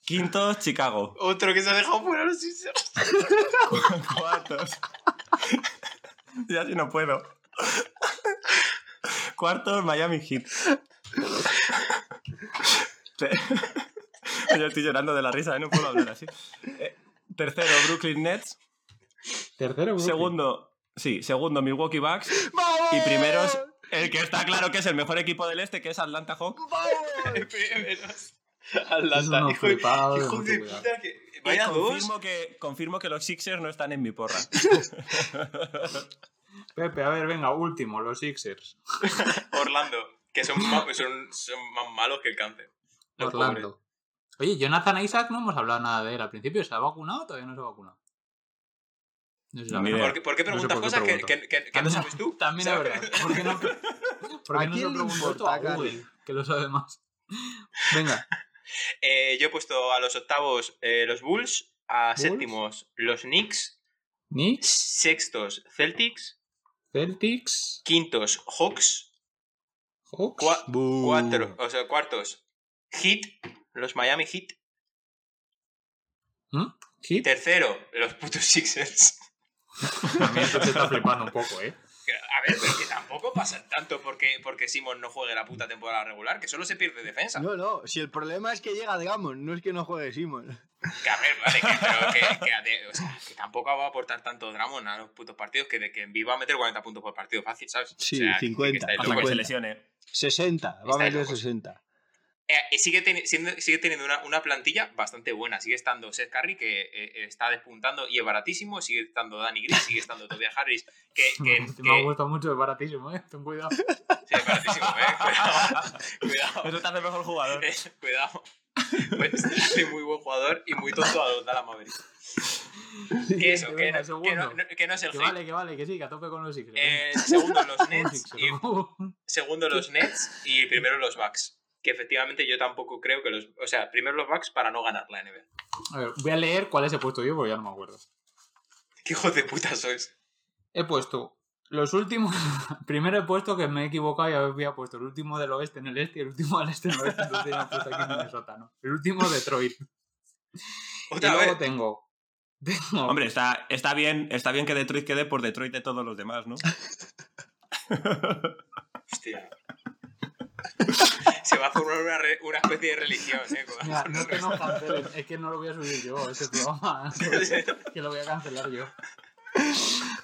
Quintos, Chicago. Otro que se ha dejado fuera los Sixers. Cuartos. ya si no puedo. Cuartos, Miami Heat. Yo estoy llorando de la risa, ¿eh? no puedo hablar así. Tercero, Brooklyn Nets. Tercero, Brooklyn. Segundo, sí, segundo, Milwaukee Bucks. Y primeros, el que está claro que es el mejor equipo del este, que es Atlanta Hawks. Primeros. Atlanta, hijo de, hijo puta que. Dos. confirmo que, confirmo que los Sixers no están en mi porra. Pepe, a ver, venga, último, los Sixers. Orlando, que son, son, son más malos que el cáncer. Los pobres. Orlando. Oye, Jonathan Isaac no hemos hablado nada de él al principio. ¿Se ha vacunado o todavía no se ha vacunado? No sé. ¿Por qué, por qué No sé preguntas por qué cosas que, pregunto. que, que- que no sabes tú? También es. ¿Por qué no, por ¿A qué no lo tú a? Google? Que lo sabe más. Venga, Eh, yo he puesto a los octavos eh, los Bulls, a ¿Bulls? séptimos los Knicks, Knicks, sextos Celtics, Celtics, quintos Hawks, Hawks. cua- cuatro, o sea, cuartos Heat, los Miami Heat, ¿Mm? Heat. tercero los putos Sixers. También esto se está flipando un poco, ¿eh? A ver, pero que tampoco pasa tanto porque, porque Simon no juegue la puta temporada regular, que solo se pierde defensa. No, no, si el problema es que llega Digamos, no es que no juegue Simon. Que a ver, vale, que, pero que, que, ade- o sea, que tampoco va a aportar tanto Dramon a los putos partidos que de que en viva a meter 40 puntos por partido fácil, ¿sabes? Sí, O sea, que- que 50, estáis Hasta que se 50. lesione. 60, va a meter locos. 60. Eh, sigue, teni- siendo- sigue teniendo una, una plantilla bastante buena. Sigue estando Seth Curry, que eh, está despuntando y es baratísimo. Sigue estando Danny Green, sigue estando Tobias Harris, que, que, Me ha que- gustado mucho, es baratísimo, ¿eh? Ten cuidado. sí, es baratísimo, ¿eh? Cuidado. Cuidado. Eso te hace mejor jugador. Eh, Cuidado. Pues es muy buen jugador y muy tonto a los Dallas Mavericks. Que eso, que, Venga, no, que, no, que no es el Que hate. vale, que vale, que sí, que a tope con los Sixers. Eh, segundo los. Nets y segundo los Nets y primero los Bucks. Que efectivamente yo tampoco creo que los... O sea, primero los Bucks para no ganar la NBA. A ver, voy a leer cuáles he puesto yo porque ya no me acuerdo. ¿Qué hijos de puta sois? He puesto los últimos. Primero he puesto que me he equivocado y había puesto el último del oeste en el este y el último del este en el oeste. Entonces ya he puesto aquí Minnesota, ¿no? El último Detroit. Y Otra luego vez. tengo. tengo Hombre, está, está, bien, está bien que Detroit quede por Detroit de todos los demás, ¿no? Hostia. Se va a formar una, re- una especie de religión, ¿eh? Mira, no es que nos cancelen, es que no lo voy a subir yo, este programa. que lo voy a cancelar yo.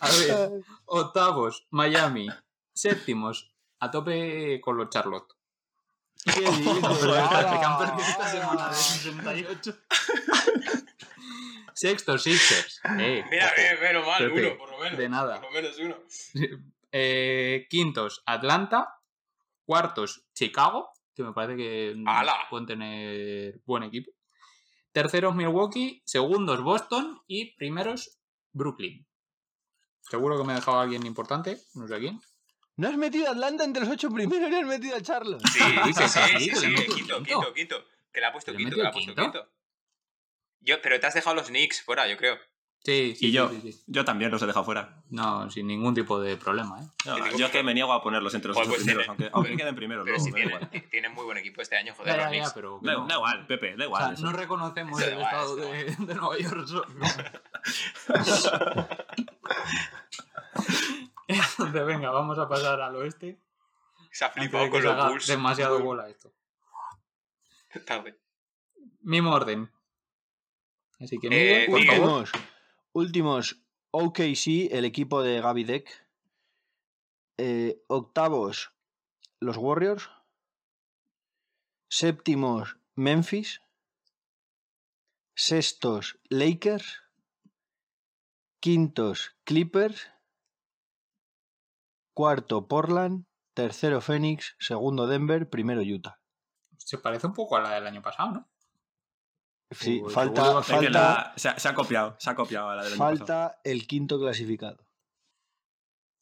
A ver, octavos, Miami. Séptimos, a tope con los Charlotte. ¿Qué dices? Pero que han perdido esta semana de 68. Sexto, Sixers. Eh, Mira, ojo. eh, menos mal, Pepe, uno, por lo menos. de nada. Por lo menos uno. Eh, quintos, Atlanta. Cuartos, Chicago, que me parece que mm, pueden tener buen equipo. Terceros, Milwaukee. Segundos, Boston. Y primeros, Brooklyn. Seguro que me he dejado a alguien importante, no sé quién. ¿No has metido a Atlanta entre los ocho primeros y has metido a Charlotte? Sí, sí, sí, sí, sí, quinto, quinto. quinto. Que le ha puesto ¿Le quinto, que le ha puesto quinto? quinto. Yo, pero te has dejado los Knicks fuera, yo creo. Sí, sí, Y yo, sí, sí. yo también los he dejado fuera. No, sin ningún tipo de problema, ¿eh? No, yo es que me niego a ponerlos entre los ocho pues primeros, tiene- aunque, aunque queden primeros Pero luego, si tienen, igual. tienen muy buen equipo este año, joder, Ya, los ya, pero Da, no. da igual, Pepe, da O igual. sea, no reconocemos el igual, estado de, de Nueva York. Entonces, venga, vamos a pasar al oeste. Se ha flipado con los Bulls. demasiado bola esto. Está bien. Mismo orden. Así que, Eh, Miguel, por Miguel. favor. Últimos, OKC, el equipo de Gaby Deck. Eh, octavos, los Warriors. Séptimos, Memphis. Sextos, Lakers. Quintos, Clippers. Cuarto, Portland. Tercero, Phoenix. Segundo, Denver. Primero, Utah. Se parece un poco a la del año pasado, ¿no? Sí, Uy, falta, que falta, la- se, ha, se ha copiado, se ha copiado a la del falta el quinto clasificado.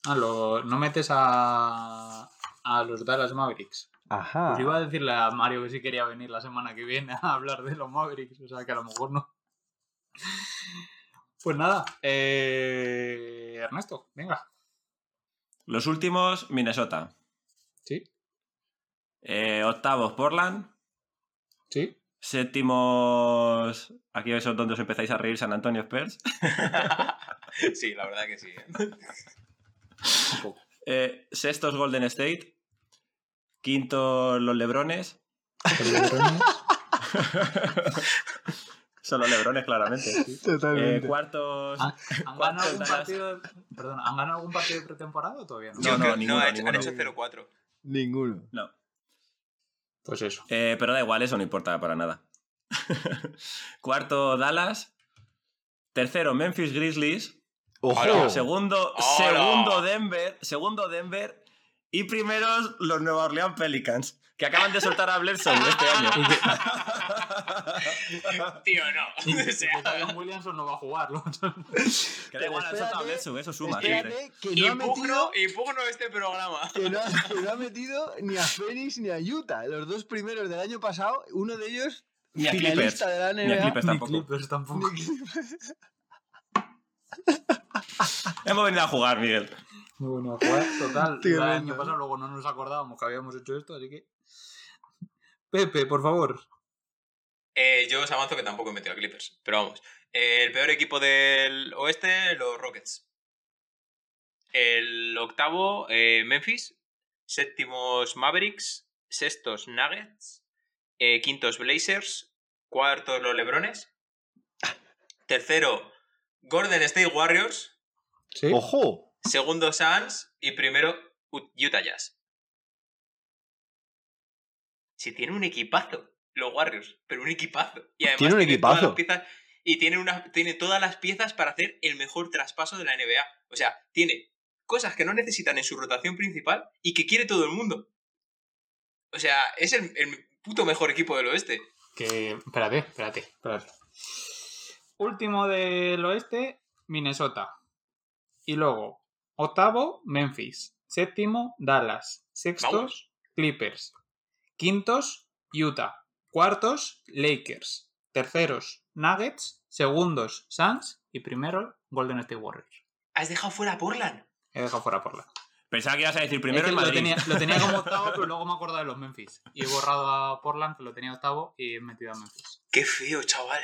Ah, lo- no metes a, a los Dallas Mavericks. Ajá. Pues iba a decirle a Mario que sí quería venir la semana que viene a hablar de los Mavericks, o sea que a lo mejor no. Pues nada, eh, Ernesto, venga. Los últimos, Minnesota. Sí, Eh, octavos, Portland. sí. Séptimos, aquí es donde os empezáis a reír, San Antonio Spurs. sí, la verdad que sí. ¿eh? Eh, sextos, Golden State. Quintos, los Lebrones. Son los Lebrones, claramente. Eh, cuartos. ¿Han, han ¿Cuántos ganado algún partido? Perdón, ¿han ganado algún partido de pretemporada o todavía no? No, no, creo- ninguno, ha hecho- ninguno. han hecho 0-4. Ninguno. No. Pues eso. Eh, pero da igual, eso no importa para nada. Cuarto, Dallas. Tercero, Memphis Grizzlies. ¡Ojo! Segundo, segundo Denver. Segundo Denver. Y primeros, los Nueva Orleans Pelicans. Que acaban de soltar a Bledsoe este año. Tío, no. O sea, Zion Williamson no va a jugarlo. Que da igual, han espérate, soltado a Bledsoe, eso suma. Espérate, que no ha metido, impugno este programa. que no, ha- que no ha metido ni a Phoenix ni a Utah. Los dos primeros del año pasado, uno de ellos Ni a Clippers. finalista de la Ni a NBA. Ni tampoco. Clippers tampoco. Hemos venido a jugar, Miguel. Muy bueno, jugar total. Tío, el año pasado luego no nos acordábamos que habíamos hecho esto, así que. Pepe, por favor. Eh, yo os avanzo que tampoco he metido a Clippers. Pero vamos. Eh, el peor equipo del oeste, los Rockets. El octavo, eh, Memphis. Séptimos, Mavericks. Sextos, Nuggets. Eh, quintos, Blazers. Cuartos, los Lebrones. Tercero, Golden State Warriors. ¿Sí? ¡Ojo! Segundo, Suns. Y primero, Utah Jazz. Si tiene un equipazo, los Warriors, pero un equipazo. Y además Tiene un todas equipazo. las piezas, y tiene, una, tiene todas las piezas para hacer el mejor traspaso de la NBA. O sea, tiene cosas que no necesitan en su rotación principal y que quiere todo el mundo. O sea, es el, el puto mejor equipo del oeste. Que. Espérate, espérate, espérate. Último del oeste, Minnesota. Y luego, octavo, Memphis. Séptimo, Dallas. Sextos, Vamos. Clippers. Quintos, Utah. Cuartos, Lakers. Terceros, Nuggets. Segundos, Suns. Y primero, Golden State Warriors. Has dejado fuera a Portland. He dejado fuera por la. Pensaba que ibas a decir primero Es que el lo Madrid. tenía, lo tenía como octavo, pero luego me he acordado de los Memphis. Y he borrado a Portland, que lo tenía octavo, y he metido a Memphis. Qué feo, chaval.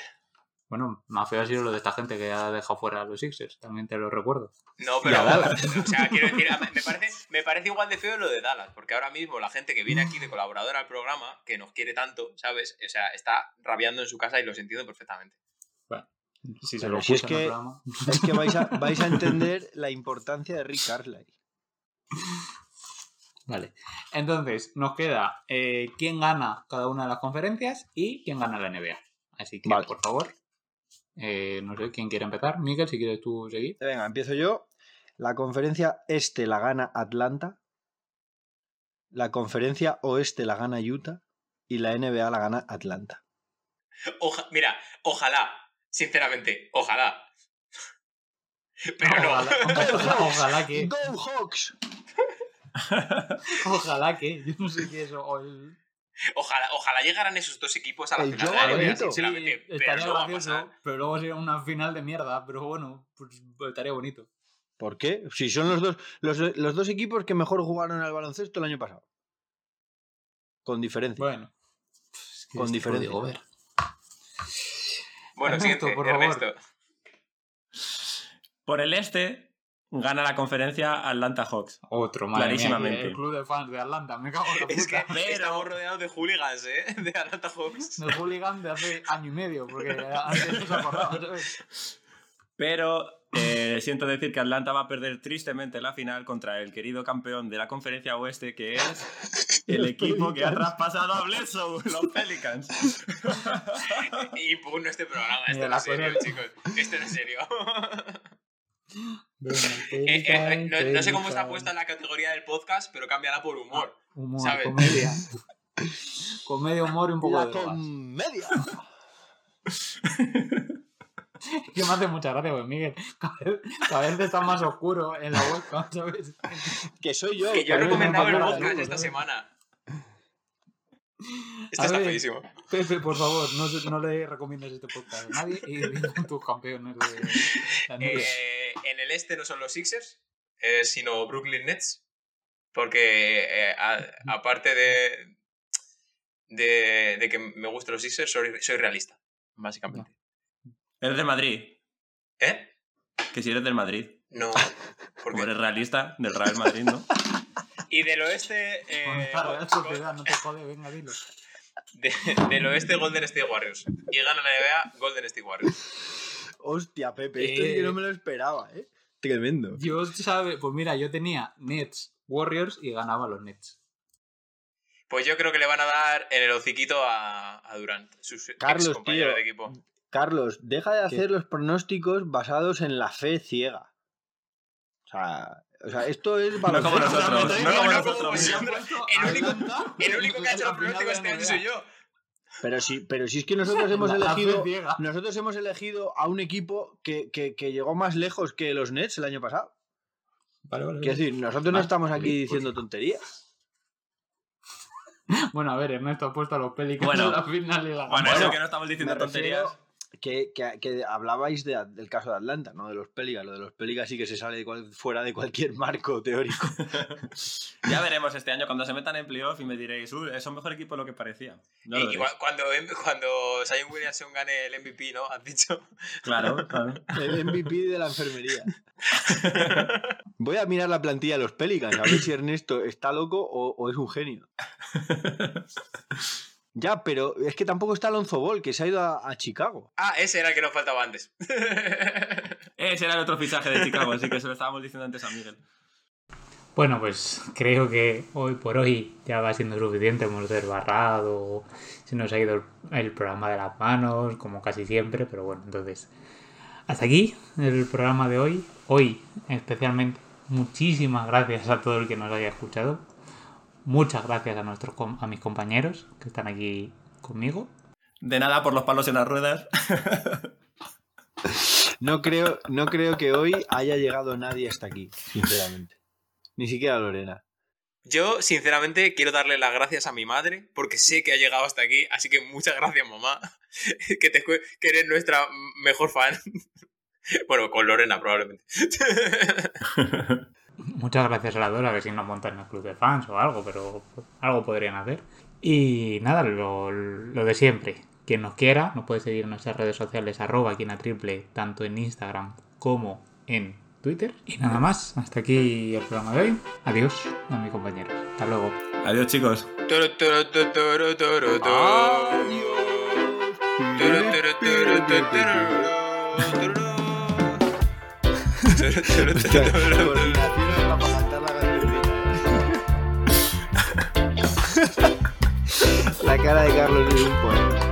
Bueno, más feo ha sido lo de esta gente que ha dejado fuera a los Sixers, también te lo recuerdo. No, Y a pero. Dallas. O sea, quiero decir, me parece, me parece igual de feo lo de Dallas, porque ahora mismo la gente que viene aquí de colaboradora al programa, que nos quiere tanto, ¿sabes? O sea, está rabiando en su casa y los entiendo perfectamente. Si se Pero lo si es escuchan en el que- programa. Es que vais a, vais a entender la importancia de Rick Carlisle. Vale. Entonces, nos queda eh, quién gana cada una de las conferencias y quién gana la NBA. Así que, Vale. por favor. Eh, no sé, ¿quién quiere empezar? Miguel, si quieres tú seguir. Venga, empiezo yo. La conferencia este la gana Atlanta. La conferencia oeste la gana Utah. Y la NBA la gana Atlanta. Oja- mira, ojalá, sinceramente, ojalá. Pero no. Ojalá, ojalá que. ¡Go Hawks! Ojalá que. Yo no sé qué es. o el- Ojalá, ojalá llegaran esos dos equipos a la El final juego de la. Sí, pero estaría gracioso, pasar. pero luego sería una final de mierda. Pero bueno, pues estaría bonito. ¿Por qué? Si son los dos, los, los dos equipos que mejor jugaron al baloncesto el año pasado. Con diferencia. Bueno. Es que Con esto diferencia. lo digo, ver. Bueno, Ernesto, siguiente, por favor. Ernesto. Por el este, gana la conferencia Atlanta Hawks. Otro, madre mía, Clarísimamente. El club de fans de Atlanta, me cago en la puta. Es que Pero- estamos rodeados de hooligans, ¿eh? De Atlanta Hawks. Del hooligan de hace año y medio, porque antes no se acordaba, ¿sabes? Pero eh, siento decir que Atlanta va a perder tristemente la final contra el querido campeón de la conferencia oeste, que es el equipo que ha traspasado a Bledsoe, los Pelicans. Y pugno este programa. Mira, no es serio, chicos. Esto no es serio. Venga, Eh, eh, no, no sé cómo está puesta en la categoría del podcast, pero cámbiala por humor. Humor, ¿sabes? comedia. comedia, humor y un poco La de drogas. comedia. Que me hace mucha gracia, pues Miguel. Cada vez, cada vez está más oscuro en la webcam, ¿sabes? Que soy yo. Que yo he recomendado el podcast de esta semana. Esto está ver. feísimo. Pepe, por favor, no, le recomiendes este podcast a nadie y con tus campeones de la NBA. Eh, en el este no son los Sixers, eh, sino Brooklyn Nets. Porque eh, aparte de, de, de que me gustan los Sixers, soy, soy realista, básicamente. Eres de Madrid. ¿Eh? Que si eres del Madrid. No. Como Porque... eres realista, del Real Madrid, ¿no? Y del oeste... Eh, Sociedad, no te jode, venga, dilo. de- del oeste Golden State Warriors. Y gana la NBA Golden State Warriors. Hostia, Pepe, esto es que Eh. no me lo esperaba, ¿eh? Tremendo. Yo, sabe, pues mira, yo tenía Nets, Warriors y ganaba los Nets. Pues yo creo que le van a dar en el hociquito a, a Durant, sus Carlos, tío. de equipo. Carlos, deja de ¿Qué? hacer los pronósticos basados en la fe ciega. O sea, o sea esto es como baloncesto. nosotros, me no como no, nosotros. como vosotros. El único- El único que ha hecho los pronósticos este año soy yo. Pero sí, pero sí es que nosotros hemos elegido. Nosotros hemos elegido a un equipo que, que- que llegó más lejos que los Nets el año pasado. Vale, vale, Quiero decir, nosotros no estamos aquí pues- diciendo tonterías. Bueno, a ver, Ernesto ha puesto a los Pelicans Bueno. en la final y la Bueno, eso que no estamos diciendo tonterías. Que, que- que hablabais de- del caso de Atlanta, no de los Pelicans. Lo de los Pelicans sí que se sale de cual- fuera de cualquier marco teórico. Ya veremos este año cuando se metan en playoff y me diréis, uy, es un mejor equipo de lo que parecía. No lo y, cua- cuando, cuando Zion Williamson gane el MVP, ¿no? Has dicho. Claro, claro. El MVP de la enfermería. Voy a mirar la plantilla de los Pelicans, a ver si Ernesto está loco o, o es un genio. Ya, pero es que tampoco está Alonso Ball, que se ha ido a, a Chicago. Ah, ese era el que nos faltaba antes. Ese era el otro fichaje de Chicago, así que se lo estábamos diciendo antes a Miguel. Bueno, pues creo que hoy por hoy ya va siendo suficiente. Hemos desbarrado, se nos ha ido el, el programa de las manos, como casi siempre, pero bueno, entonces. Hasta aquí el programa de hoy. Hoy, especialmente, muchísimas gracias a todo el que nos haya escuchado. Muchas gracias a, nuestros, a mis compañeros que están aquí conmigo. De nada por los palos en las ruedas. No creo, no creo que hoy haya llegado nadie hasta aquí, sinceramente. Ni siquiera Lorena. Yo, sinceramente, quiero darle las gracias a mi madre porque sé que ha llegado hasta aquí. Así que muchas gracias, mamá. Que, te, que eres nuestra mejor fan. Bueno, con Lorena, probablemente. Muchas gracias a la Dora, a ver si nos montan en el club de fans o algo, pero algo podrían hacer. Y nada, lo, lo de siempre. Quien nos quiera, nos puede seguir en nuestras redes sociales, arroba quien a triple, tanto en Instagram como en Twitter. Y nada más, hasta aquí el programa de hoy. Adiós a mi compañero. Hasta luego. Adiós, chicos. Toro, La cara de Carlos es un poema.